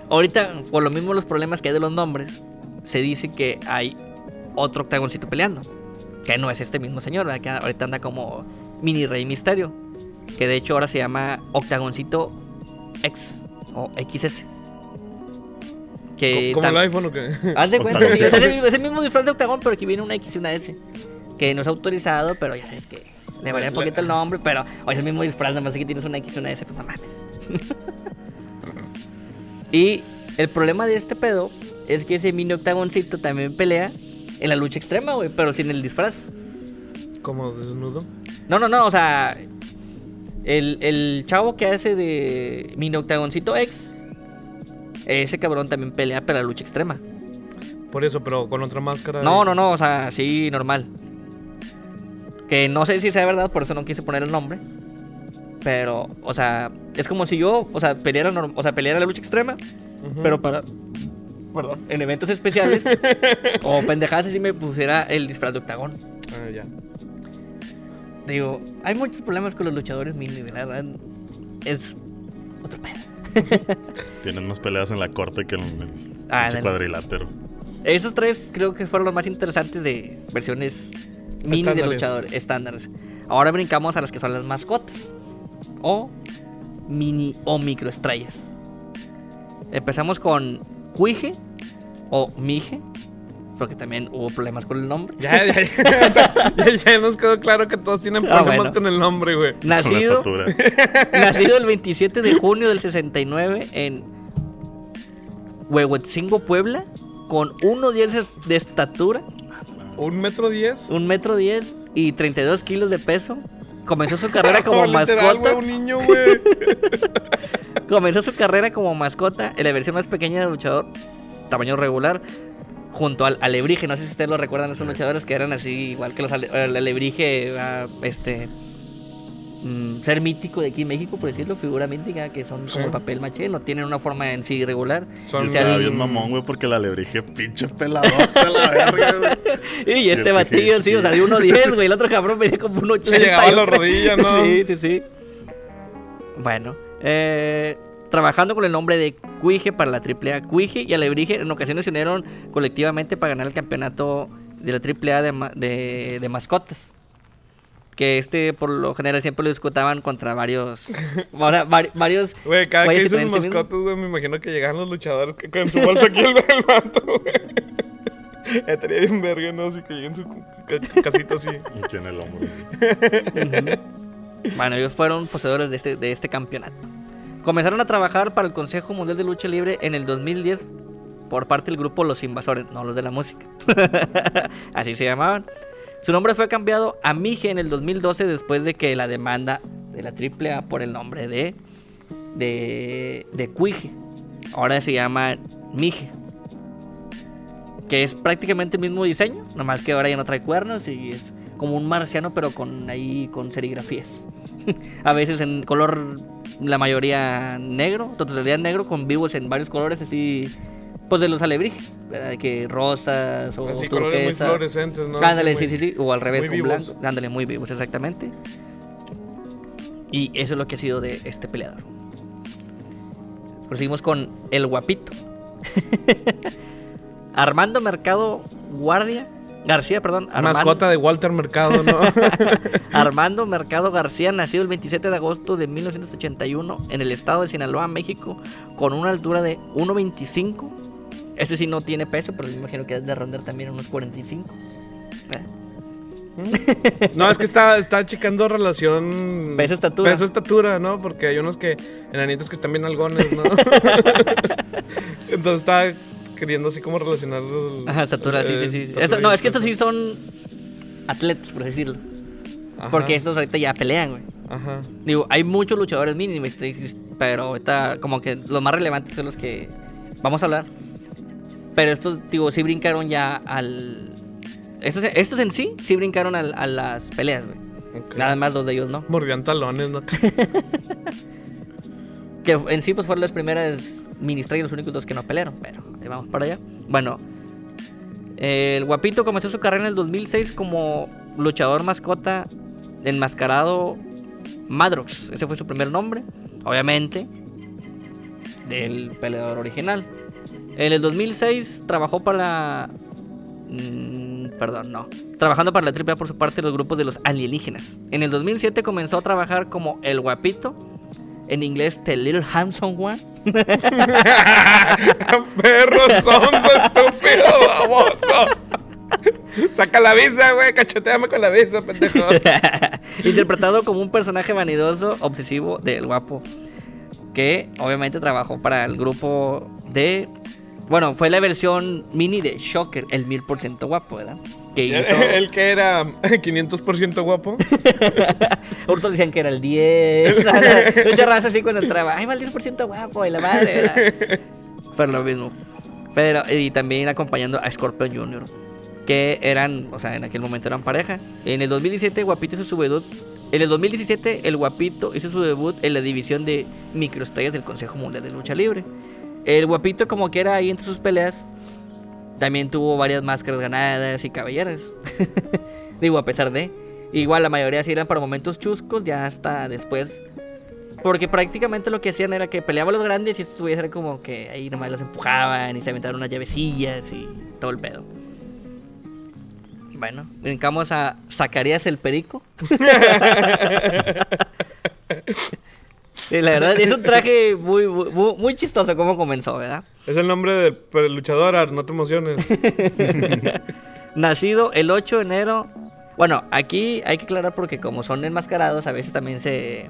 Ahorita, por lo mismo los problemas que hay de los nombres, se dice que hay otro octagoncito peleando. Que no es este mismo señor, ¿verdad? Que ahorita anda como mini rey misterio. Que de hecho ahora se llama octagoncito X o XS. Que ¿Como el iPhone o qué? [laughs] Haz de cuenta, es el, es el mismo disfraz de octagón, pero aquí viene una X y una S. Que no es autorizado, pero ya sabes que le varía un poquito el nombre, pero oye, es el mismo disfraz, nada más que tienes una X y una S, pues no mames. [laughs] y el problema de este pedo es que ese mini octagoncito también pelea en la lucha extrema, güey, pero sin el disfraz. ¿Como desnudo? No, no, no, o sea, el, el chavo que hace de mini octagoncito X, ese cabrón también pelea para la lucha extrema. Por eso, pero con otra máscara. No, no, no, o sea, sí, normal. Que no sé si sea verdad, por eso no quise poner el nombre. Pero, o sea, es como si yo, o sea, peleara, norm- o sea, peleara la lucha extrema, pero para. Perdón, en eventos especiales [laughs] o pendejadas así me pusiera el disfraz de octagón. Ah, ya. Digo, hay muchos problemas con los luchadores mini, la verdad. Es otro pedo. [laughs] Tienen más peleas en la corte que en el Ah, pinche en el- cuadrilátero. Esos tres creo que fueron los más interesantes de versiones mini de luchadores estándares. Ahora brincamos a las que son las mascotas. O mini o microestrellas. Empezamos con Cuije o Mije. Porque también hubo problemas con el nombre. Ya, ya, ya, [laughs] ya, ya nos quedó claro que todos tienen Ah, problemas bueno. con el nombre, güey. Nacido, [laughs] nacido el 27 de junio del 69 en Huehuetzingo, Puebla. Con 1.10 de- de estatura. ¿Un metro diez? Un metro 10 y 32 kilos de peso. Comenzó su carrera [laughs] como literal, mascota. güey, un niño, güey. Comenzó su carrera como mascota en la versión más pequeña del luchador, tamaño regular, junto al alebrije. No sé si ustedes lo recuerdan, esos luchadores que eran así, igual que los ale- el alebrije, ah, este. mm, ser mítico de aquí en México, por decirlo, figura mítica, que son como papel maché, no tienen una forma en sí irregular. Son- Y Y, se estaba al- bien mamón, güey, porque la lebrige pinche peladota [laughs] a la verga, güey. [laughs] y este batillo, peje sí, o sea, de 1.10, güey. El otro [laughs] cabrón medía como un 80. llegaba a las rodillas, ¿no? sí, sí, sí. Bueno, eh, trabajando con el nombre de Cuije para la AAA. Cuije y Alebrije en ocasiones se unieron colectivamente para ganar el campeonato de la AAA de, ma- de, de mascotas. Que este, por lo general, siempre lo discutaban contra varios. [laughs] varios. Güey, cada que mismo- mascotas, güey, me imagino que llegaban los luchadores que con su bolsa aquí el, [laughs] el vato, güey. [laughs] Estaría bien verga, ¿no? Así que lleguen su ca- casita así. Y en el hombro. Bueno, ellos fueron poseedores de este, de este campeonato. Comenzaron a trabajar para el Consejo Mundial de Lucha Libre en el 2010 por parte del grupo Los Invasores, no los de la música. [laughs] Así se llamaban. Su nombre fue cambiado a Mije en el 2012 después de que la demanda de la AAA por el nombre de de, de Cuije. Ahora se llama Mije. Que es prácticamente el mismo diseño, nomás que ahora ya no trae cuernos y es como un marciano, pero con ahí con serigrafías. [laughs] a veces en color, la mayoría negro, totalidad negro, con vivos en varios colores así Pues de los alebrijes, que rosas o Así, muy turquesa. fluorescentes, ¿no? Ándale, Así, sí, sí, sí. O al revés, muy con vivos. blanco. Ándale, muy vivos, exactamente. Y eso es lo que ha sido de este peleador. Proseguimos con el guapito. [laughs] Armando Mercado Guardia. García, perdón. Armando- Mascota de Walter Mercado, ¿no? [laughs] Armando Mercado García, nacido el 27 de agosto de 1981 en el estado de Sinaloa, México, con una altura de 1.25. Ese sí no tiene peso, pero me imagino que es de rondar también unos 45. Eh, No, es que está, está checando relación. Peso, estatura. Peso, estatura, ¿no? Porque hay unos que. Enanitos que están bien algones, ¿no? [laughs] Entonces está queriendo así como relacionar. los- Ajá, estatura, sí, sí, sí. eh, Esto- no, es que estos sí son atletas, por decirlo. Ajá, Porque estos ahorita ya pelean, güey. Ajá. Digo, hay muchos luchadores mínimos, pero ahorita como que los más relevantes son los que vamos a hablar. Pero estos, digo, sí brincaron ya al... Estos, estos en sí, sí brincaron al- a las peleas, güey. ok. Nada más dos de ellos, ¿no? Mordían talones, ¿no? [laughs] Que en sí pues fueron las primeras ministras y los únicos dos que no pelearon, pero ahí vamos para allá. Bueno, el guapito comenzó su carrera en el 2006 como luchador mascota enmascarado Madrox. Ese fue su primer nombre, obviamente, del peleador original. En el 2006 trabajó para la... mm, perdón, no. Trabajando para la AAA por su parte los grupos de los alienígenas. En el 2007 comenzó a trabajar como El Guapito. En inglés, The Little Handsome One. [laughs] Perro sonso, estúpido, baboso. Saca la visa, güey. Cacheteame con la visa, pendejo. [laughs] Interpretado como un personaje vanidoso, obsesivo del guapo. Que obviamente trabajó para el grupo de. Bueno, fue la versión mini de Shocker, el 1000% guapo, ¿verdad? Que hizo. [laughs] El que era [laughs] 500% guapo. [laughs] Otros decían que era el 10. Mucha raza así cuando entraba. Ay, va el 10% guapo y la madre. Pero lo mismo. Pero, y también acompañando a Scorpion Jr. Que eran, o sea, en aquel momento eran pareja. En el 2017, Guapito hizo su debut. En el 2017, el Guapito hizo su debut en la división de microestrellas del Consejo Mundial de Lucha Libre. El Guapito, como que era ahí entre sus peleas, también tuvo varias máscaras ganadas y cabelleras. [laughs] Digo, a pesar de. Igual la mayoría sí eran para momentos chuscos, ya hasta después. Porque prácticamente lo que hacían era que peleaban los grandes y estos eran como que ahí nomás los empujaban y se aventaron unas llavecillas y todo el pedo. Bueno, brincamos a Zacarías el Perico. [laughs] Sí, la verdad, es un traje muy, muy, muy chistoso como comenzó, ¿verdad? Es el nombre del luchador, Ar, no te emociones. [laughs] Nacido el 8 de enero. Bueno, aquí hay que aclarar porque como son enmascarados, a veces también se...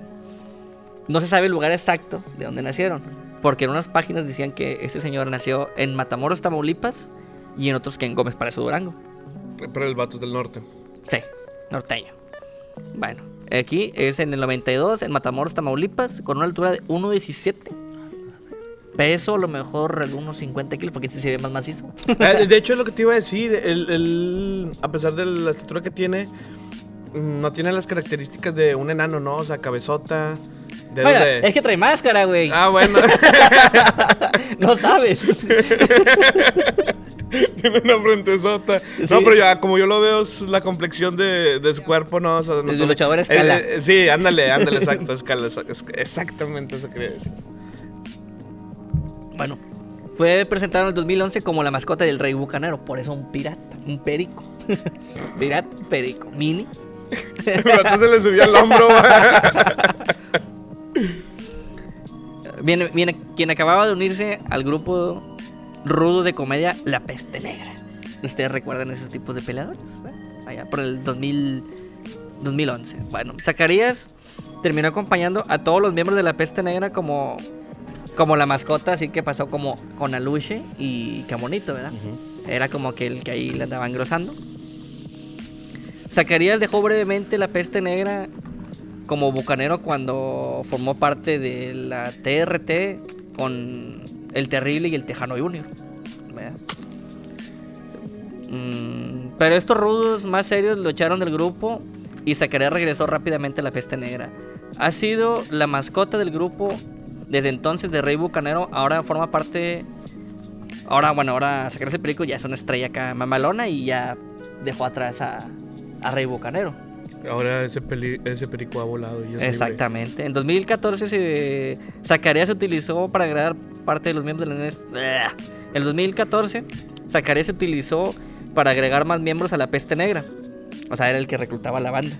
No se sabe el lugar exacto de dónde nacieron. Porque en unas páginas decían que este señor nació en Matamoros, Tamaulipas, y en otros que en Gómez Palacio Durango. Pero el vato es del norte. Sí, norteño. Bueno, aquí es en el 92, en Matamoros, Tamaulipas, con una altura de 1.17. Peso a lo mejor algunos 50 kilos, porque este se ve más macizo. [laughs] Eh, De hecho, es lo que te iba a decir. Él, a pesar de la estatura que tiene, mm, no tiene las características de un enano, ¿no? O sea, cabezota. dedos Bueno, de- es que trae máscara, güey. Ah, bueno. [laughs] No sabes. [laughs] [laughs] tiene una frentezota. No, Sí. pero ya, como yo lo veo, es la complexión de, de su cuerpo, ¿no? O sea, no toma- luchador a escala. Eh, eh, sí, ándale, ándale, exacto, escala, exa- es- exactamente eso quería decir. Bueno, fue presentado en el 2011 como la mascota del rey bucanero, por eso un pirata, un perico. [laughs] pirata, perico, mini. [laughs] El vato se le subió al hombro. Viene, viene quien acababa de unirse al grupo rudo de comedia La Peste Negra. ¿Ustedes recuerdan esos tipos de peleadores? Bueno, allá por el 2000, 2011. Bueno, Zacarías terminó acompañando a todos los miembros de La Peste Negra como, como la mascota, así que pasó como con Aluche y Camonito, ¿verdad? Era como que el que ahí le andaba engrosando. Zacarías dejó brevemente La Peste Negra como bucanero cuando formó parte de la TRT con el Terrible y el Tejano Junior. Mm, pero estos rudos más serios lo echaron del grupo y Zacarías regresó rápidamente a la peste negra. Ha sido la mascota del grupo desde entonces de Rey Bucanero. Ahora forma parte. Ahora, bueno, ahora sacar ese perico ya es una estrella acá mamalona y ya dejó atrás a Rey Bucanero. Ahora ese, peli- perico ha volado y es libre. Exactamente. En 2014 se, Zacarías se utilizó para agregar parte de los miembros de la NES. En 2014, Zacarías se utilizó para agregar más miembros a la peste negra. O sea, era el que reclutaba la banda.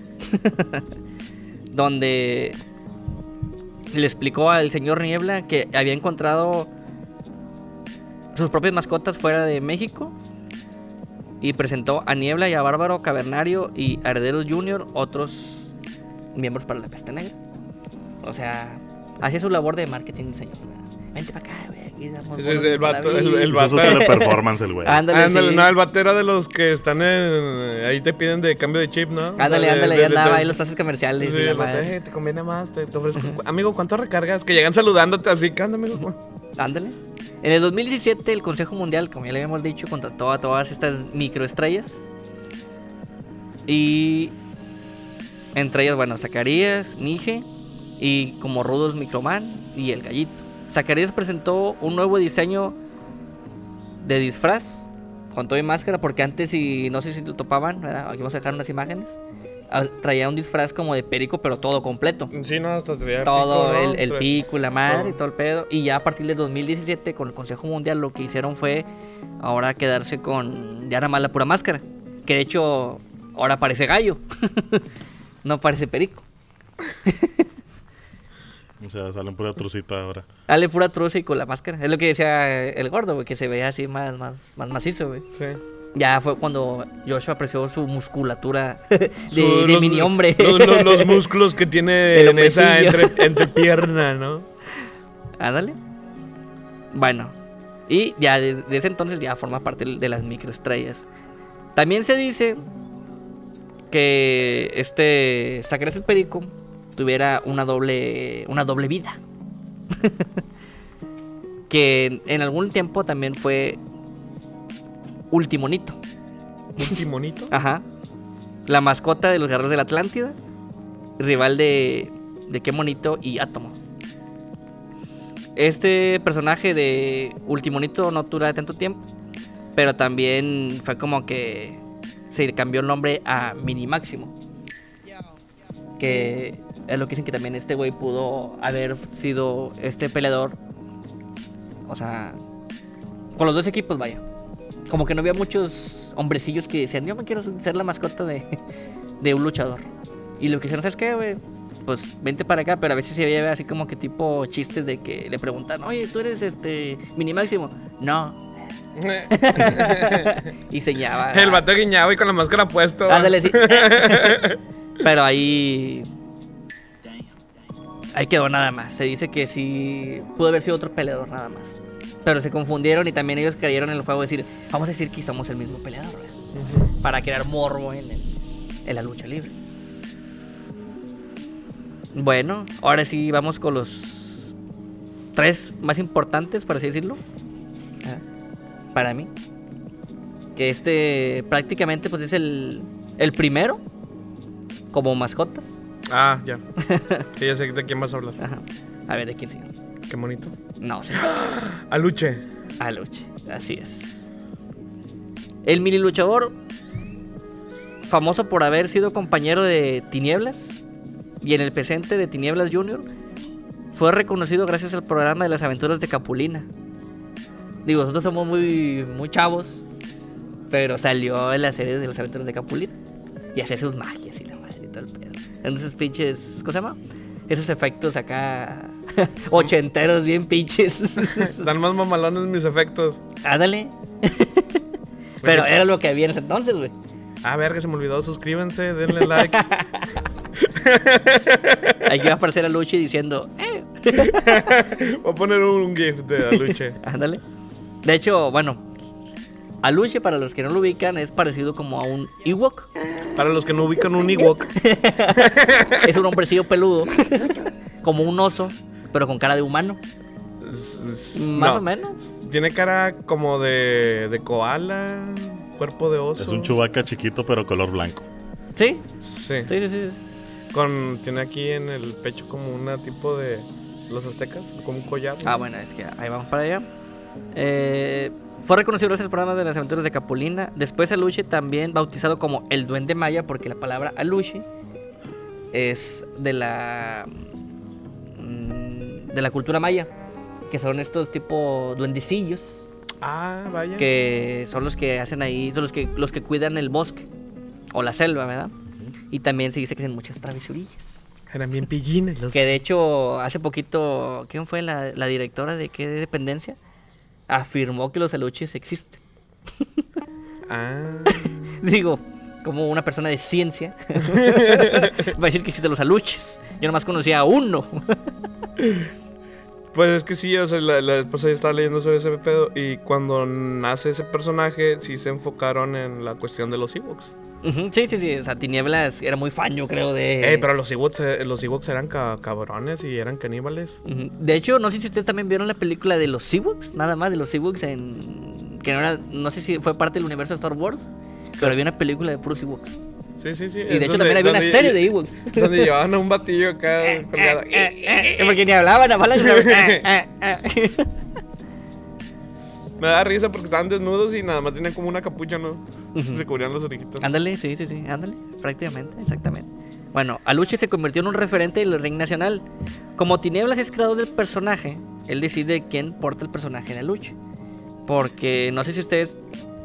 [laughs] Donde le explicó al señor Niebla que había encontrado sus propias mascotas fuera de México. Y presentó a Niebla y a Bárbaro Cavernario y Herederos Junior otros miembros para la peste negra. O sea, hacía su labor de marketing señor. Vente para acá, güey. El de vato, el- el Hizo su vato. teleperformance el güey. [laughs] Ándale, Ándale, sí. no, el batero de los que están en. Ahí te piden de cambio de chip, ¿no? Ándale, De- ándale, de- ya de- andaba de- ahí los pases comerciales. Sí, y la vato, madre. "Eh, te conviene más, te, te ofrezco. [laughs] Amigo, ¿cuánto recargas? Que llegan saludándote así, ¿qué amigo? Ándale. En el 2017, el Consejo Mundial, como ya le habíamos dicho, contrató a todas estas microestrellas. Y entre ellas, bueno, Zacarías, Mije y como Rudos Microman y el Gallito. Zacarías presentó un nuevo diseño de disfraz con todo y máscara, porque antes, y no sé si lo topaban, ¿verdad? aquí vamos a dejar unas imágenes. Traía un disfraz como de perico, pero todo completo Sí, no, hasta traía todo pico, ¿no? el, el Traía- pico y la madre y todo el pedo. Y ya a partir de 2017 con el Consejo Mundial lo que hicieron fue ahora quedarse con ya nada más la pura máscara. Que de hecho ahora parece gallo. [laughs] no parece perico. [laughs] O sea, salen pura trucita ahora. Dale pura truza y con la máscara. Es lo que decía el gordo, güey, que se veía así más, más, más macizo, güey. Sí. Ya fue cuando Joshua apreció su musculatura [laughs] de, [laughs] Su- de los- mini hombre. Los, los- [laughs] los músculos que tiene en esa entre, entrepierna, ¿no? Ándale. Bueno. Y ya de- desde entonces ya forma parte de las microestrellas. También se dice que este Zacarías el Perico tuviera una doble una doble vida. que en algún tiempo también fue Ultimonito. Un timonito. [laughs] Ajá. La mascota de los guerreros de la Atlántida. Rival de. de qué monito y Átomo. Este personaje de Ultimonito no dura tanto tiempo. Pero también fue como que. Se cambió el nombre a Mini Máximo. Que es lo que dicen que también este güey pudo haber sido este peleador. O sea. Con los dos equipos, vaya como que no había muchos hombrecillos que decían, yo me quiero ser la mascota de, de un luchador. Y lo que hicieron, ¿sabes qué, güey? Pues vente para acá, pero a veces se veía así como que tipo chistes de que le preguntan, oye, ¿tú eres este mini máximo? No. [laughs] y señaba. El vato guiñaba y con la máscara puesto. Ándale, sí. [laughs] pero ahí. Ahí quedó nada más. Se dice que sí pudo haber sido otro peleador nada más. Pero se confundieron y también ellos cayeron en el juego de decir, vamos a decir que somos el mismo peleador. Para crear morbo en, el- en la lucha libre. Bueno, ahora sí vamos con los tres más importantes, por así decirlo. Ah, Para mí. Que este prácticamente pues es el, el primero como mascotas. Ah, ya. [laughs] Sí, ya sé de quién vas a hablar. Ajá. A ver, ¿de quién sigue? Qué bonito. No, sí. [gasps] Aluche. Aluche, así es. El mini luchador, famoso por haber sido compañero de Tinieblas y en el presente de Tinieblas Junior, fue reconocido gracias al programa de las aventuras de Capulina. Digo, nosotros somos muy, muy chavos, pero salió en la serie de las aventuras de Capulina y hacía sus magias y la madre y todo el pedo. En esos pinches, ¿cómo se llama? Esos efectos acá [laughs] ochenteros, bien pinches. [laughs] Están más mamalones mis efectos. Ándale. [laughs] Pero era lo que había en ese entonces, güey. Ah, verga, se me olvidó. Suscríbanse, denle like. Aquí va a aparecer a Luchi diciendo, eh, Voy a poner un GIF de Aluche. ándale. De hecho, bueno, Aluche, para los que no lo ubican, es parecido como a un Ewok. Para los que no ubican un Ewok. [laughs] Es un hombrecillo peludo, como un oso, pero con cara de humano. Más No, o menos. Tiene cara como de, de koala, cuerpo de oso. Es un chubaca chiquito, pero color blanco. ¿Sí? Sí. Sí, sí, sí. sí. Con, tiene aquí en el pecho como una tipo de los aztecas, como un collar. Ah, bueno, es que ahí vamos para allá. Eh, Fue reconocido gracias al programa de las aventuras de Capulina. Después Aluche también bautizado como el Duende Maya, porque la palabra Aluche es de la mm, de la cultura maya, que son estos tipo duendecillos Ah, vaya. que son los que hacen ahí, son los que los que cuidan el bosque o la selva, ¿verdad? Y también se dice que hacen muchas travesurillas. Eran bien pillines los. Que de hecho, hace poquito, ¿quién fue la, la directora de qué dependencia? Afirmó que los aluches existen. [laughs] Ah. Digo, como una persona de ciencia [laughs] va a decir que existen los aluches. Yo nomás conocía a uno. [laughs] Pues es que sí, o sea, la, la esposa ya estaba leyendo sobre ese pedo y cuando nace ese personaje sí se enfocaron en la cuestión de los Ewoks. Sí, sí, sí. O sea, Tinieblas era muy fan, yo creo, de. Eh, pero los Ewoks, eh, los Ewoks eran ca- cabrones y eran caníbales. De hecho, no sé si ustedes también vieron la película de los Ewoks, nada más de los Ewoks en. Que no era. No sé si fue parte del universo de Star Wars. Pero había una película de puros Ewoks. Sí, sí, sí. Y de hecho también había una serie de Ewoks. [laughs] Donde llevaban a un batillo acá colgado. Eh, Porque ni hablaban, nada más la- [laughs] eh, eh, eh. [laughs] Me da risa porque estaban desnudos y nada más tenían como una capucha, ¿no? Se cubrían los orejitos. Ándale, sí, sí, sí, ándale, prácticamente, exactamente. Bueno, Aluche se convirtió en un referente del ring nacional. Como Tinieblas es creador del personaje, él decide quién porta el personaje de Aluche. Porque no sé si ustedes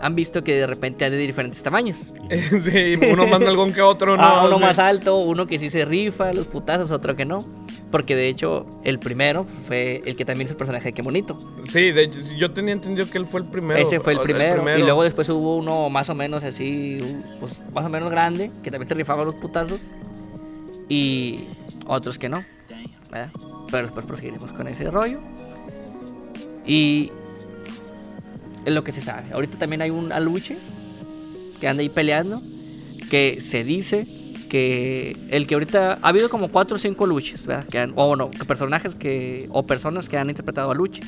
han visto que de repente hay de diferentes tamaños. [laughs] sí, uno más nalgón que otro, ¿no? Ah, uno Sí. más alto, uno que sí se rifa, los putazos, otro que no. Porque de hecho, el primero fue el que también hizo el personaje de Qué Bonito. Sí, de yo tenía entendido que él fue el primero. Ese fue el o- primero, Y luego después hubo uno más o menos así, pues más o menos grande, que también se rifaba los putazos. Y otros que no. ¿verdad? Pero después proseguiremos con ese rollo. Y es lo que se sabe. Ahorita también hay un aluche que anda ahí peleando. Que se dice que el que ahorita ha habido como cuatro o cinco luches, ¿verdad? Que han- o no, personajes que o personas que han interpretado a luche.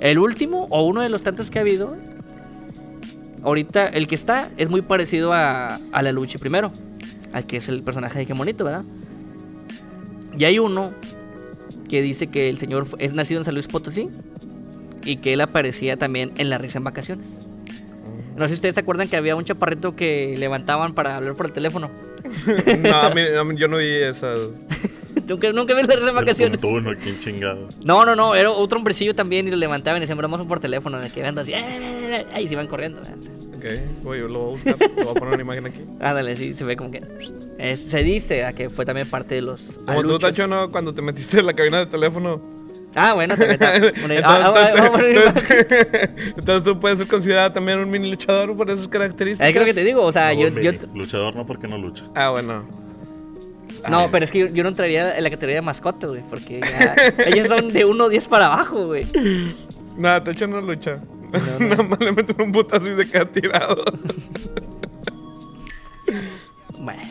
El último o uno de los tantos que ha habido, ahorita el que está es muy parecido a, a la lucha primero, al que es el personaje de Qué Bonito, ¿verdad? Y hay uno que dice que el señor es nacido en San Luis Potosí y que él aparecía también en La Risa en Vacaciones. No sé si ustedes se acuerdan que había un chaparrito que levantaban para hablar por el teléfono. [laughs] no, a mí, a mí- yo no vi esas. [laughs] ¿Nunca, nunca vi La Risa en El Vacaciones? punto uno, quién chingado. No, no, no, era otro hombrecillo también y lo levantaban y se bromamos por teléfono, de que iban así, ¡eh! y se iban corriendo. Ok, voy, lo voy a buscar. Lo voy a poner una imagen aquí. [laughs] Ándale, sí, se ve como que. eh, se dice a que fue también parte de los. Como tú, aluchos. Tacho, ¿no? Cuando te metiste en la cabina de teléfono. Ah, bueno, también está. Una- Entonces, ah, ah, [laughs] tú puedes ser considerado también un mini luchador por esas características. Es lo que te digo, o sea, No, yo. Luchador no porque no lucha. Ah, bueno. no, pero es que yo, yo no entraría en la categoría de mascotas, güey, porque ya, [laughs] ellos son de 1 a 10 para abajo, güey. Nada, Tacho no lucha. [laughs] Nada más le meten un putazo y se queda tirado. Bueno,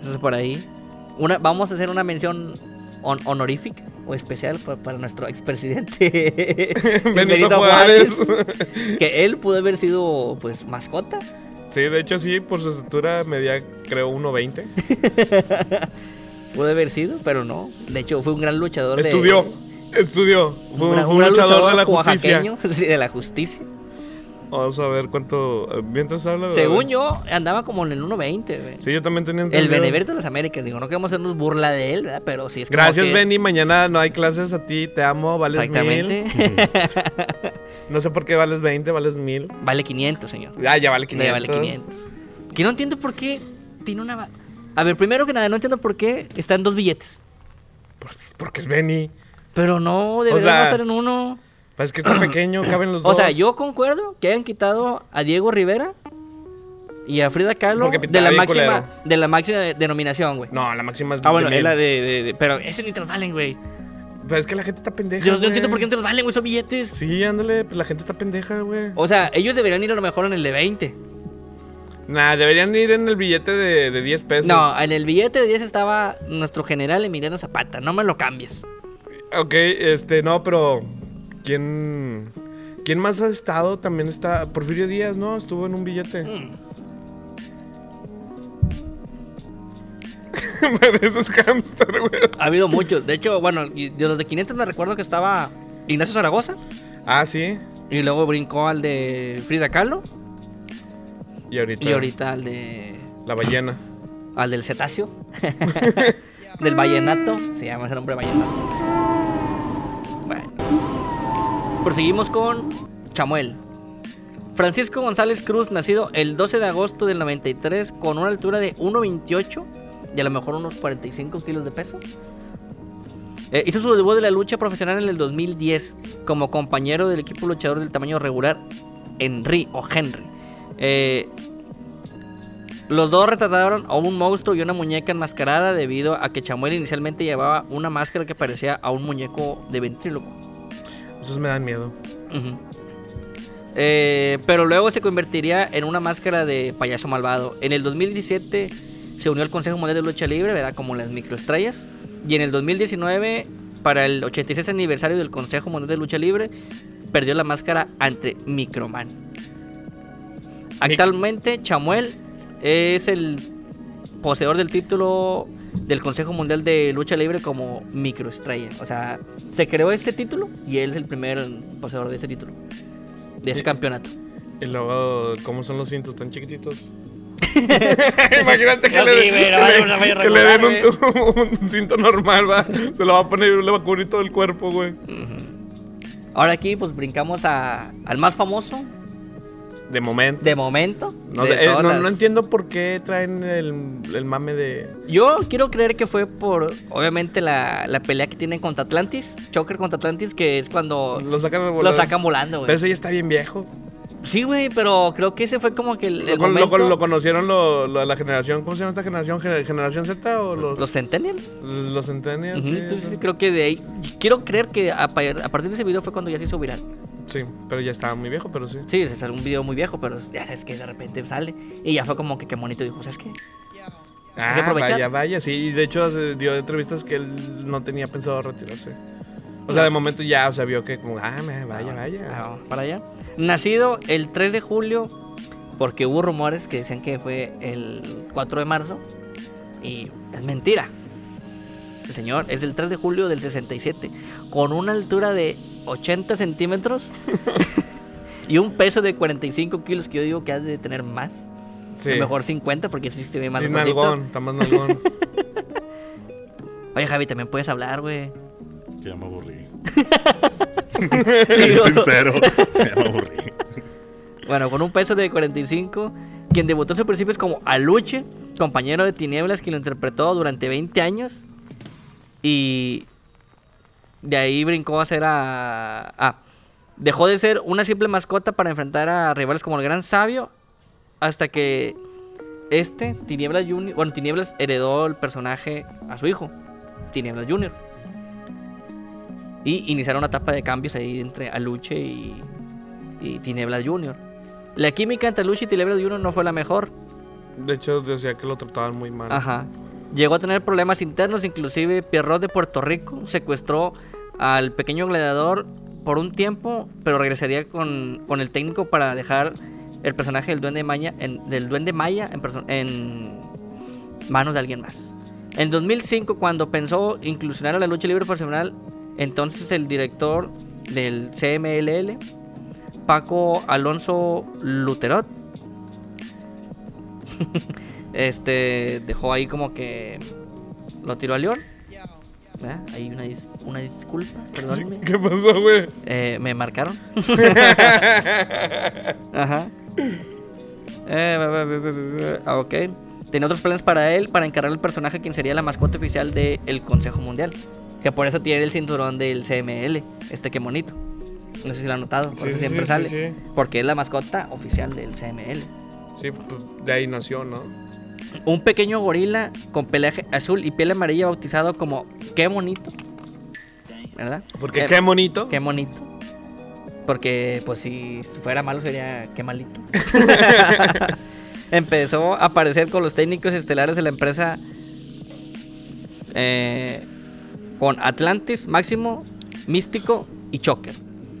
eso es por ahí. Una, vamos a hacer una mención hon- honorífica o especial pa- para, nuestro expresidente [laughs] Benito Juárez. [laughs] que él pudo haber sido, pues, mascota. Sí, de hecho sí, por su estatura medía creo 1.20. [laughs] Pudo haber sido, pero no. De hecho, fue un gran luchador. de- Estudió, estudió. Fue, un gran- fue un gran luchador de la justicia. sí, de la justicia. Vamos a ver cuánto. eh, Mientras habla. Según yo, andaba como en el 1.20, güey. Sí, yo también tenía El entendido. Beneverto de las Américas, digo, no queremos hacernos burla de él, ¿verdad? Pero sí es como Gracias, que- Benny. Mañana no hay clases a ti. Te amo. Vales Exactamente. mil. [laughs] No sé por qué vales 20, vales mil. vale 500, señor. Ah, ya vale No, 500. ya vale 500. Que no entiendo por qué tiene una... A ver, primero que nada, no entiendo por qué está en dos billetes. Por- porque es Benny. Pero no, debería sea, estar en uno. Pues es que está pequeño, [clears throat] caben los O dos. sea, yo concuerdo que hayan quitado a Diego Rivera y a Frida Kahlo de la máxima culero. de la máxima de- denominación, güey. No, la máxima es Ah, bueno, es la de, de- de- Pero ese ni te los valen, güey. Pero es que la gente está pendeja. Yo no entiendo por qué no te los valen, güey, esos billetes. Sí, ándale, pues la gente está pendeja, güey. O sea, ellos deberían ir a lo mejor en el de 20. Nah, deberían ir en el billete de, de 10 pesos. No, en el billete de 10 estaba nuestro general Emiliano Zapata. No me lo cambies. Ok, este, no, pero. ¿Quién. ¿Quién más ha estado? También está. Porfirio Díaz, ¿no? Estuvo en un billete. Mm. [laughs] Pareces hamster, güey. Ha habido muchos. De hecho, bueno, de los de 500 me recuerdo que estaba Ignacio Zaragoza. Ah, sí. Y luego brincó al de Frida Kahlo. Y ahorita, Y ahorita al de. la ballena. al del cetáceo. [laughs] del vallenato. Se llama ese nombre vallenato. Bueno. Proseguimos con Chamuel. Francisco González Cruz, nacido el 12 de agosto del 93, con una altura de 1,28 y a lo mejor unos 45 kilos de peso. Eh, hizo su debut de la lucha profesional en el 2010 como compañero del equipo luchador del tamaño regular Henry o Henry. Eh, los dos retrataron a un monstruo y una muñeca enmascarada debido a que Chamuel inicialmente llevaba una máscara que parecía a un muñeco de ventríloco. Esos me dan miedo. Eh, pero luego se convertiría en una máscara de payaso malvado. En el 2017 se unió al Consejo Mundial de Lucha Libre, ¿verdad? Como las microestrellas. Y en el 2019, para el 86 aniversario del Consejo Mundial de Lucha Libre, perdió la máscara ante Microman. Actualmente, Chamuel es el poseedor del título del Consejo Mundial de Lucha Libre como microestrella. O sea, se creó este título y él es el primer poseedor de ese título. De ese Sí. campeonato. Y luego, ¿cómo son los cintos tan chiquititos? [laughs] Imagínate que, No, le, sí, que le- que den [laughs] un cinto normal, va. Se lo va a poner y le va a cubrir todo el cuerpo, güey. Ahora aquí pues brincamos a, al más famoso De momento. de momento. No, de eh, no, las- no entiendo por qué traen el, el mame de. Yo quiero creer que fue por, obviamente, la, la pelea que tienen contra Atlantis. Choker contra Atlantis, que es cuando Lo sacan, lo volando. sacan volando, güey. Pero ese ya está bien viejo. Sí, güey, pero creo que ese fue como que el, el Lo, momento... lo conocieron lo- lo- la generación. ¿Cómo se llama esta generación? ¿Gener- ¿Generación Z o los, Los Centennials. los Centennials? Sí, sí, creo que de ahí. Quiero creer que a, pa- a partir de ese video fue cuando ya se hizo viral. Sí, pero ya estaba muy viejo, pero sí. Sí, es un video muy viejo, pero ya sabes que de repente sale. Y ya fue como que qué bonito dijo, ¿sabes qué? Ah, vaya, vaya, sí. Y de hecho se dio entrevistas que él no tenía pensado retirarse. O sea, de momento ya, o sea, vio que como, ah, me- vaya, vaya. Ah, para allá. Nacido el 3 de julio, porque hubo rumores que decían que fue el 4 de marzo. Y es mentira. El señor es el 3 de julio del 67, con una altura de 80 centímetros [laughs] y un peso de 45 kilos, que yo digo que ha de tener más. Sí. A lo mejor 50, porque sí se ve más Sí, nalgón, está más nalgón. [laughs] Oye, Javi, también puedes hablar, güey. Que ya me aburrí. [laughs] Sincero, ya me aburrí. Bueno, con un peso de 45, quien debutó en sus principios como Aluche, compañero de Tinieblas, quien lo interpretó durante 20 años. Y de ahí brincó a ser a... Ah, dejó de ser una simple mascota para enfrentar a rivales como el Gran Sabio, hasta que este, Tinieblas Junior, bueno, Tinieblas heredó el personaje a su hijo, Tinieblas Junior. Y iniciaron una etapa de cambios ahí entre Aluche y, y Tinieblas Junior. La química entre Aluche y Tinieblas Junior no fue la mejor. De hecho, decía que lo trataban muy mal. Ajá. Llegó a tener problemas internos, inclusive Pierrot de Puerto Rico secuestró al pequeño gladiador por un tiempo, pero regresaría con, con el técnico para dejar el personaje del Duende Maya en, del Duende Maya en, en manos de alguien más. En 2005, cuando pensó inclusionar a la lucha libre profesional, entonces el director del CMLL, Paco Alonso Luterot, [laughs] este dejó ahí como que lo tiró a León. ¿verdad? Ahí una, dis- una disculpa, perdónenme. [laughs] ¿Qué pasó, güey? Eh, me marcaron. [laughs] Ajá. Eh. Ah, ok. Tenía otros planes para él, para encargar el personaje quien sería la mascota oficial del Consejo Mundial. Que por eso tiene el cinturón del CML. Este que bonito. No sé si lo han notado, por Sí, eso sí, siempre sí, sale. Porque es la mascota oficial del CML. Sí, pues, de ahí nació, ¿no? Un pequeño gorila con pelaje azul y piel amarilla bautizado como Qué bonito. ¿Verdad? Porque Eh, qué bonito. Qué bonito. Porque, pues, si fuera malo sería qué malito. [laughs] Empezó a aparecer con los técnicos estelares de la empresa eh, con Atlantis, Máximo, Místico y Choker.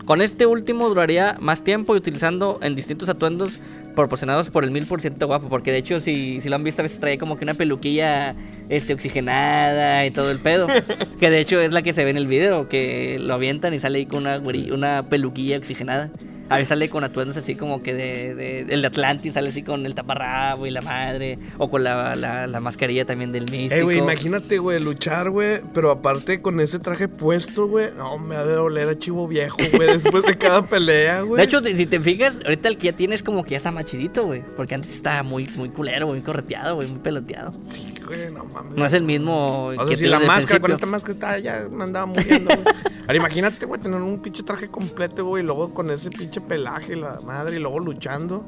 Con este último duraría más tiempo y utilizando en distintos atuendos proporcionados por el mil por ciento guapo. Porque de hecho, si, si lo han visto, a veces trae como que una peluquilla este, oxigenada y todo el pedo. [laughs] que de hecho es la que se ve en el video, que lo avientan y sale ahí con una, una peluquilla oxigenada. A veces sale con atuendos así como que de, de- el de Atlantis sale así con el taparrabo y la madre. O con la, la, la mascarilla también del místico. Eh, güey, imagínate, güey, luchar, güey, pero aparte con ese traje puesto, güey, no, me ha de doler a chivo viejo, güey, después de cada pelea, güey. De hecho, si te fijas, ahorita el que ya tienes como que ya está más chidito, güey. Porque antes estaba muy, muy culero, muy correteado, güey, muy peloteado. sí, güey, no mames. No es el mismo. O sea, que si la máscara, con esta máscara está, ya me andaba muriendo. [laughs] Ahora imagínate, güey, tener un pinche traje completo, güey, y luego con ese pinche pelaje, la madre, y luego luchando.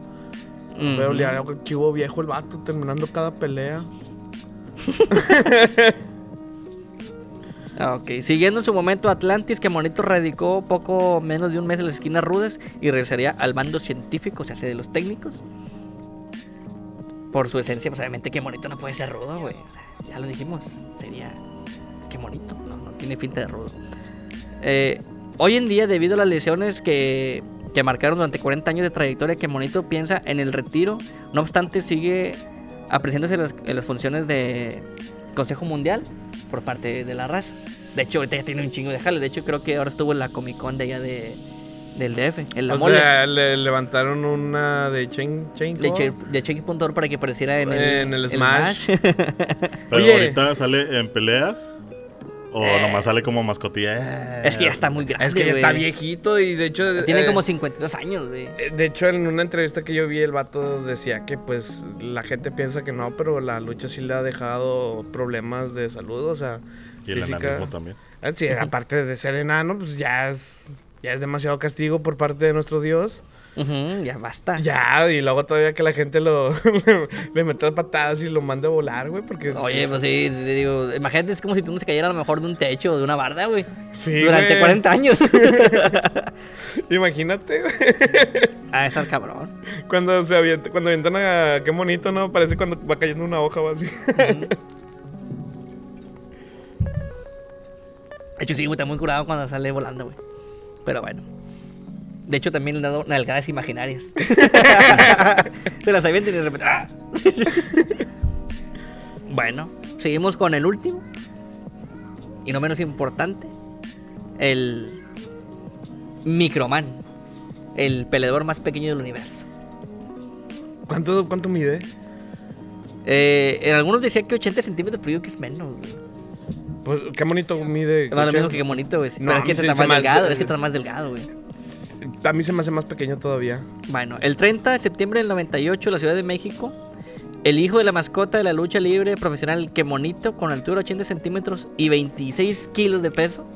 Veo le hago chivo viejo el vato terminando cada pelea. [laughs] Ok, siguiendo en su momento Atlantis, que Monito radicó poco menos de un mes en las esquinas rudas y regresaría al bando científico, o sea, de los técnicos. Por su esencia, pues obviamente que Monito no puede ser rudo, güey. Ya lo dijimos, sería que Monito, no, no tiene finta de rudo. Eh, hoy en día, debido a las lesiones que, que marcaron durante 40 años de trayectoria, que Monito piensa en el retiro, no obstante sigue apreciándose las, las funciones de Consejo Mundial por parte de la raza. De hecho, ahorita ya tiene un chingo de jale. De hecho, creo que ahora estuvo en la Comic Con de allá de, del DF, en la O mole. sea, le levantaron una de Chain, chain de, che, de Check.org para que apareciera en el, En el Smash. [laughs] Pero Oye. ahorita sale en peleas. O Eh. nomás sale como mascotilla. es que ya está muy grande. Es que ya está viejito y de hecho... Tiene eh, como 52 años, güey. eh, De hecho, en una entrevista que yo vi, el vato decía que pues la gente piensa que no, pero la lucha sí le ha dejado problemas de salud, o sea, Y el física. enanismo también. Ah, Sí, aparte de ser enano, pues ya ya es demasiado castigo por parte de nuestro Dios. Ujú, ya basta. Ya, y luego todavía que la gente lo le, [laughs] le meta patadas y lo mande a volar, güey, porque... Oye, pues sí, te digo, imagínate, es como si tú se cayera a lo mejor de un techo o de una barda, güey. Sí, Durante güey. 40 años. [laughs] Imagínate, güey, a estar cabrón. cuando se avienta, cuando avientan a... Qué bonito, ¿no? Parece cuando va cayendo una hoja o así. De hecho, sí, güey, está muy curado cuando sale volando, güey. Pero bueno. De hecho, también le han dado nalgadas imaginarias. [laughs] Se las avientan y de repente. ¡ah! [laughs] bueno, seguimos con el último. Y no menos importante. El Microman. El peleador más pequeño del universo. ¿Cuánto, cuánto mide? Eh, en algunos decían que 80 centímetros, pero yo que es menos, güey. Pues qué bonito mide. Más lo mismo que bonito, güey. No, pero es que está más delgado, es que está más delgado, güey. A mí se me hace más pequeño todavía. Bueno, el 30 de septiembre del 98, en la Ciudad de México, el hijo de la mascota de la lucha libre profesional Kemonito, con altura de 80 centímetros y 26 kilos de peso.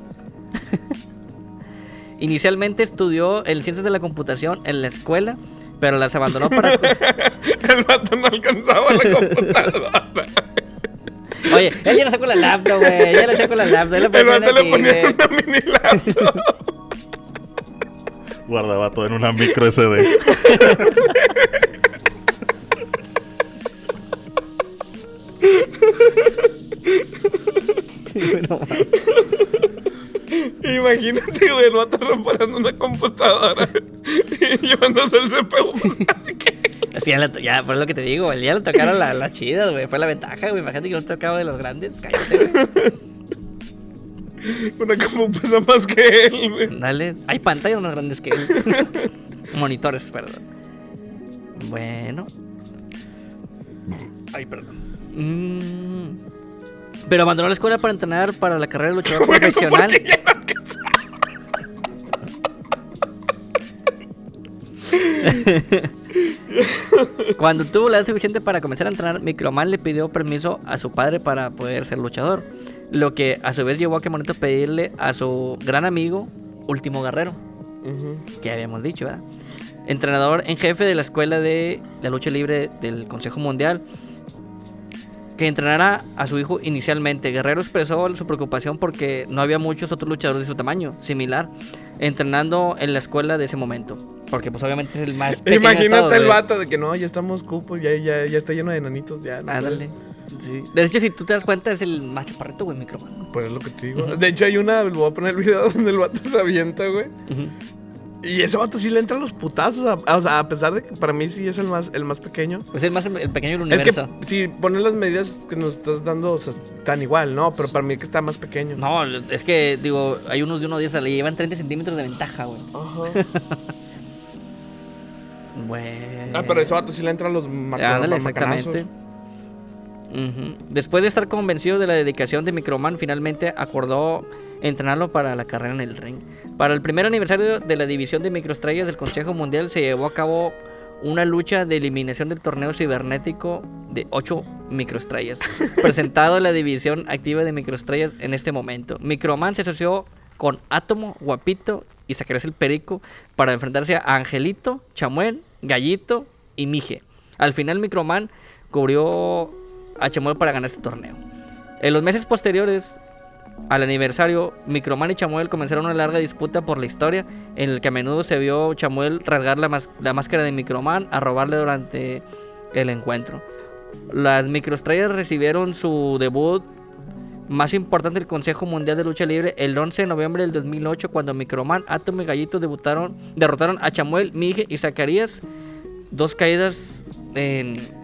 [laughs] Inicialmente estudió en Ciencias de la Computación en la escuela, pero las abandonó para... [laughs] El vato no alcanzaba la computadora. Oye, él ya lo sacó la laptop, güey. Ya lo sacó la laptop. él El vato le ponía una mini laptop. Guardaba todo en una micro SD. Imagínate, güey, el vato reparando una computadora y llevándose el CPU. [laughs] [laughs] Así ya, por lo que te digo, güey, ya lo tocaron la, la chida, güey. Fue la ventaja, güey. Imagínate que lo tocaba de los grandes. Cállate, güey. [laughs] Una compu pesa más que él, güey. Dale. Hay pantallas más grandes que él. [laughs] Monitores, perdón. Bueno. Ay, perdón. Mm. Pero abandonó la escuela para entrenar para la carrera de luchador profesional. Cuando tuvo la edad suficiente para comenzar a entrenar, Microman le pidió permiso a su padre para poder ser luchador. Lo que a su vez llevó a que Monito pedirle a su gran amigo, Último Guerrero, que habíamos dicho, ¿verdad? Entrenador en jefe de la escuela de la lucha libre del Consejo Mundial, que entrenara a su hijo inicialmente. Guerrero expresó su preocupación porque no había muchos otros luchadores de su tamaño, similar, entrenando en la escuela de ese momento. Porque pues obviamente es el más pequeño de Imagínate todos, el güey. vato de que no, ya estamos cupos, ya, ya, ya está lleno de enanitos, ya. no Ándale. Sí. De hecho, si tú te das cuenta, es el más chaparrito, güey, puede. Pues es lo que te digo. De hecho, hay una, voy a poner el video [laughs] donde el vato se avienta, güey. Y ese vato sí le entran los putazos. a- o sea, a pesar de que para mí sí es el más, el más pequeño. Pues el más el pequeño del Es que universo. si pones las medidas que nos estás dando, o sea, están igual, ¿no? Pero para mí que está más pequeño. No, es que, digo, hay unos de unos días le llevan 30 centímetros de ventaja, güey. Ajá. [laughs] Bueno. Ah, pero ese vato sí le entran los macanazos. Después de estar convencido de la dedicación de Microman, finalmente acordó entrenarlo para la carrera en el ring. Para el primer aniversario de la división de microestrellas del Consejo Mundial se llevó a cabo una lucha de eliminación del torneo cibernético de 8 microestrellas, [laughs] presentado en la división activa de microestrellas en este momento. Microman se asoció con Átomo, Guapito y Zacarías el Perico para enfrentarse a Angelito, Chamuel, Gallito y Mije. Al final Microman cubrió a Chamuel para ganar este torneo. En los meses posteriores al aniversario, Microman y Chamuel comenzaron una larga disputa por la historia, en el que a menudo se vio Chamuel rasgar la, máscara de Microman a robarle durante el encuentro. Las microestrellas recibieron su debut más importante del Consejo Mundial de Lucha Libre el 11 de noviembre del 2008 cuando Microman, Atom y Gallito debutaron, derrotaron a Chamuel, Mije y Zacarías. Dos caídas en...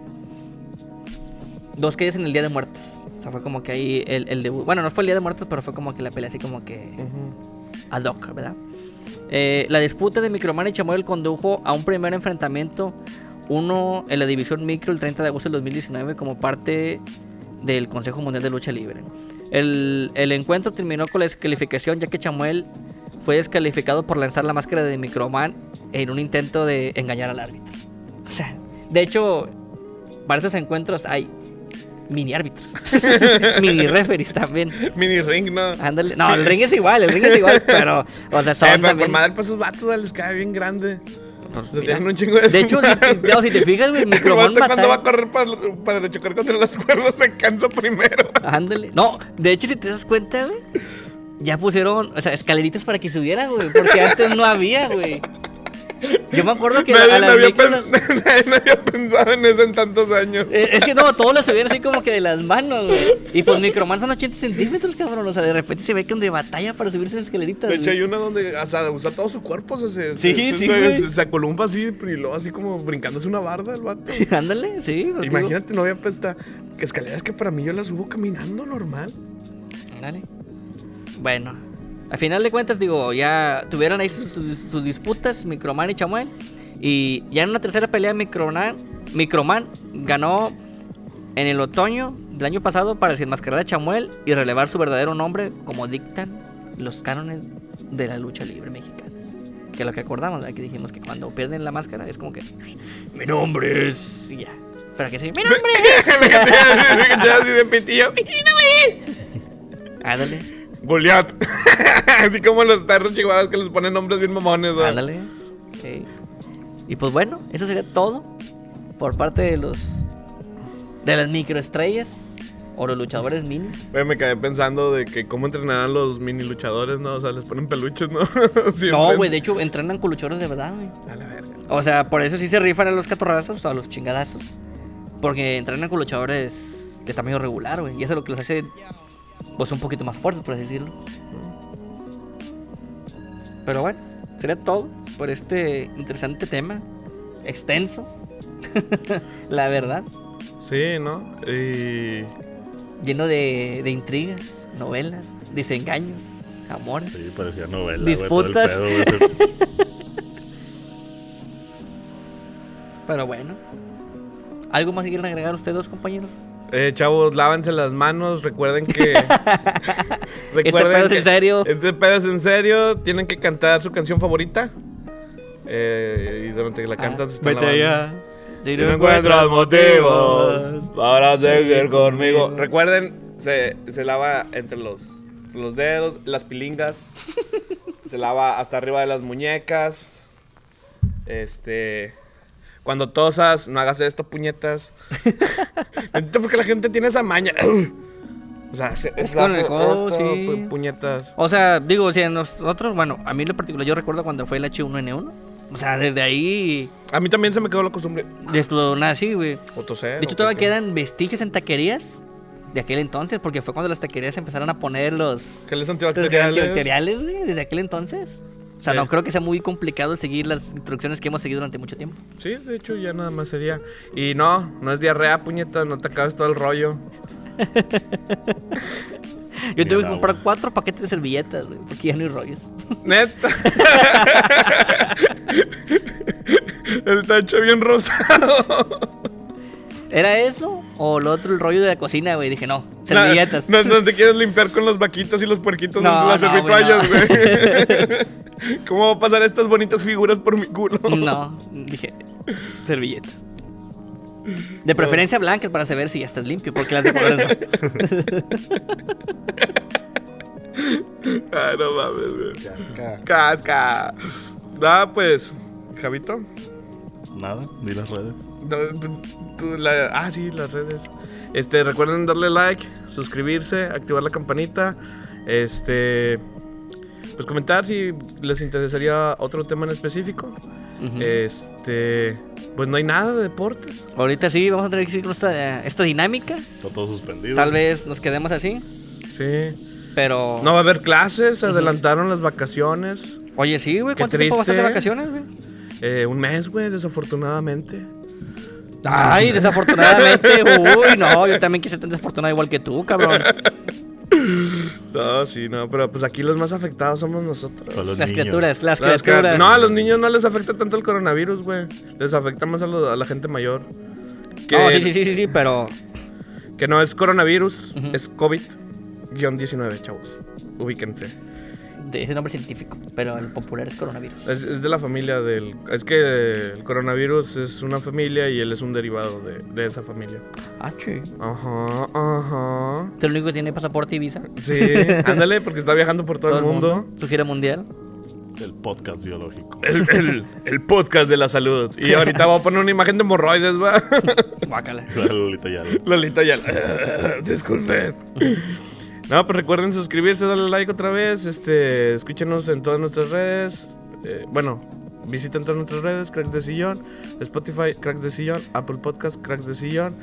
Dos caídas en el Día de Muertos. O sea, fue como que ahí el, el debut. Bueno, no fue el Día de Muertos, pero fue como que la pelea así como que... Ad hoc, ¿verdad? Eh, la disputa de Microman y Chamuel condujo a un primer enfrentamiento, uno en la división micro el 30 de agosto del 2019 como parte del Consejo Mundial de Lucha Libre. El, el encuentro terminó con la descalificación ya que Chamuel fue descalificado por lanzar la máscara de Microman en un intento de engañar al árbitro. O sea, de hecho, para estos encuentros hay mini árbitros, [laughs] mini referees también. Mini ring, ¿no? Ándale. No, el ring es igual, el ring es igual, pero, o sea, son Eh, pero por también- madre, pues esos vatos les cae bien grande. pues, Se mira. tienen un chingo de De hecho, si te, no, si te fijas, güey, El [laughs] cuando va a correr para, para chocar contra las cuerdas se cansa primero. Ándale. No, de hecho, si te das cuenta, güey, ya pusieron, o sea, escaleritas para que subiera, güey, porque antes no había, güey. Yo me acuerdo que Nadie, a las había las- [laughs] nadie pensado en eso en tantos años. Eh, Es que no, todos lo subieron así como que de las manos, güey. Y pues Microman son 80 centímetros, cabrón. O sea, de repente se ve que de batalla para subirse esas escaleritas. De hecho, güey. hay una donde o sea, usa todo su cuerpo. o sea, se, Sí, se, sí, se, se, así, y luego así como brincándose una barda el vato. [laughs] Ándale, sí. pues, digo, Imagínate, no había pensado. Que escaleras que para mí yo las subo caminando normal. Ándale. Bueno, al final de cuentas, digo, ya tuvieron ahí sus, sus- sus disputas, Microman y Chamuel. Y ya en una tercera pelea, Microman, Microman ganó en el otoño del año pasado para desenmascarar a Chamuel y relevar su verdadero nombre como dictan los cánones de la lucha libre mexicana. Que lo que acordamos, que dijimos que cuando pierden la máscara es como que mi nombre es. Y ya. Pero que sí, mi nombre es. [laughs] [laughs] Ándale, Goliat. [laughs] así como los perros chihuahuas que les ponen nombres bien mamones. ¿no? ándale. Sí. Y pues bueno, eso sería todo por parte de los. de las microestrellas o los luchadores minis. Güey, me quedé pensando de que cómo entrenarán los mini luchadores, ¿no? O sea, les ponen peluches, ¿no? [laughs] No, güey, de hecho entrenan con luchadores de verdad, güey. A la verga. O sea, por eso sí se rifan a los catorrazos o a los chingadazos. Porque entrenan con luchadores de tamaño regular, güey. Y eso es lo que los hace, pues, un poquito más fuertes, por así decirlo. Pero bueno, sería todo por este interesante tema. Extenso. [laughs] La verdad. Sí, ¿no? Y. Lleno de, de intrigas, novelas, desengaños, amores. Sí, parecía novela. Disputas. pedo, [laughs] Pero bueno. ¿Algo más que quieran agregar ustedes dos, compañeros? Eh, chavos, lávense las manos. Recuerden que. [laughs] [laughs] Este pedo es en serio. Este pedo es en serio. Tienen que cantar su canción favorita. Eh, y durante que la cantan se están lavando. Si Si no encuentras motivos para seguir conmigo. Recuerden, se, se lava entre los, los dedos, las pilingas. [laughs] se lava hasta arriba de las muñecas. Este. Cuando tosas, no hagas esto, puñetas. Porque la gente tiene esa maña. [clears throat] O sea, se- Es con el hace codo, esto, sí. pu- puñetas. O sea, digo, si a nosotros, bueno, a mí en lo particular, yo recuerdo cuando fue el H1N1. O sea, desde ahí, A mí también se me quedó la costumbre. desde nací, güey. O toser. De hecho, o todavía quedan vestigios en taquerías de aquel entonces, porque fue cuando las taquerías empezaron a poner los, Geles los antibacteriales. antibacteriales, güey, desde aquel entonces. O sea, Sí. no creo que sea muy complicado seguir las instrucciones que hemos seguido durante mucho tiempo. Sí, de hecho ya nada más sería. Y no, no es diarrea, puñetas, no te acabes todo el rollo. [laughs] Yo tuve que agua. comprar cuatro paquetes de servilletas, güey, porque ya no hay rollos. Neta. [laughs] El tacho bien rosado. ¿Era eso? O lo otro, el rollo de la cocina, güey. Dije, no, servilletas. No, no te quieres limpiar con las vaquitas y los puerquitos No, de las no, servituallas, güey. [laughs] ¿Cómo va a pasar estas bonitas figuras por mi culo? No, dije, servilleta. De preferencia blancas para saber si ya estás limpio, porque las de colores no. [laughs] Ah, no mames, güey. Casca. Casca. Ah, pues, Javito. Nada, ni las redes. La- ah, sí, las redes. Este, recuerden darle like, suscribirse, activar la campanita. Este, pues comentar si les interesaría otro tema en específico. Este, pues no hay nada de deportes. Ahorita sí, vamos a tener que seguir con esta, esta dinámica. Está todo suspendido. Tal vez nos quedemos así, Sí. pero... No va a haber clases, se adelantaron las vacaciones. Oye, sí, güey, Qué ¿cuánto tiempo vas a estar de triste. vacaciones, güey? Eh, un mes, güey, desafortunadamente. Ay, desafortunadamente, [laughs] uy, no, yo también quise ser tan desafortunado igual que tú, cabrón. [laughs] No, sí, no, pero pues aquí los más afectados somos nosotros. Los Las niños. criaturas, las Las criaturas. cri- No, a los niños no les afecta tanto el coronavirus, güey. Les afecta más a, lo- a la gente mayor. Que, No, sí, sí, sí, sí, sí, pero... que no es coronavirus, es COVID-19, chavos. Ubíquense. De ese nombre científico, pero el popular es coronavirus. Es, es de la familia del... Es que el coronavirus es una familia y él es un derivado de, de esa familia. Ah, sí. Ajá, ajá. ¿Tú el único que tiene pasaporte y visa? Sí, [laughs] ándale, porque está viajando por todo, el mundo. Su gira mundial. El podcast biológico. El, el- el podcast de la salud. Y ahorita voy a poner una imagen de hemorroides, va. [laughs] Guácala. Lolita ya. Lolita ya. [laughs] Disculpe. No, pues recuerden suscribirse, darle like otra vez. Este, escúchenos en todas nuestras redes. Eh, bueno, visiten todas nuestras redes: Cracks de Sillón, Spotify, Cracks de Sillón, Apple Podcast, Cracks de Sillón.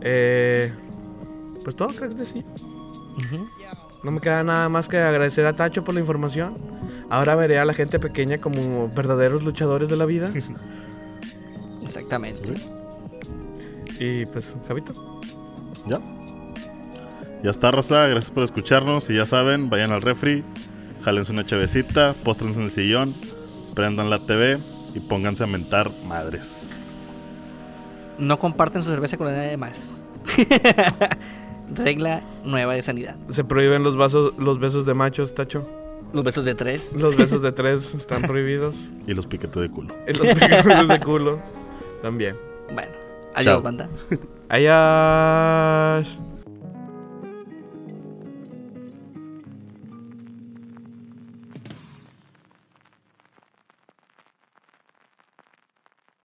Eh, pues todo, Cracks de Sillón. No me queda nada más que agradecer a Tacho por la información. Ahora veré a la gente pequeña como verdaderos luchadores de la vida. [laughs] Exactamente. y pues, Javito. ¿Ya? Ya está, raza. Gracias por escucharnos. Y ya saben, vayan al refri, jálense una chavecita, póstrense en el sillón, prendan la TV y pónganse a mentar madres. No comparten su cerveza con nadie más. [laughs] Regla nueva de sanidad. Se prohíben los, vasos, los besos de machos, Tacho. Los besos de tres. Los besos de [laughs] tres están prohibidos. Y los piquetes de culo. Y los besos de culo [laughs] también. Bueno, adiós, Chao. banda. Allá.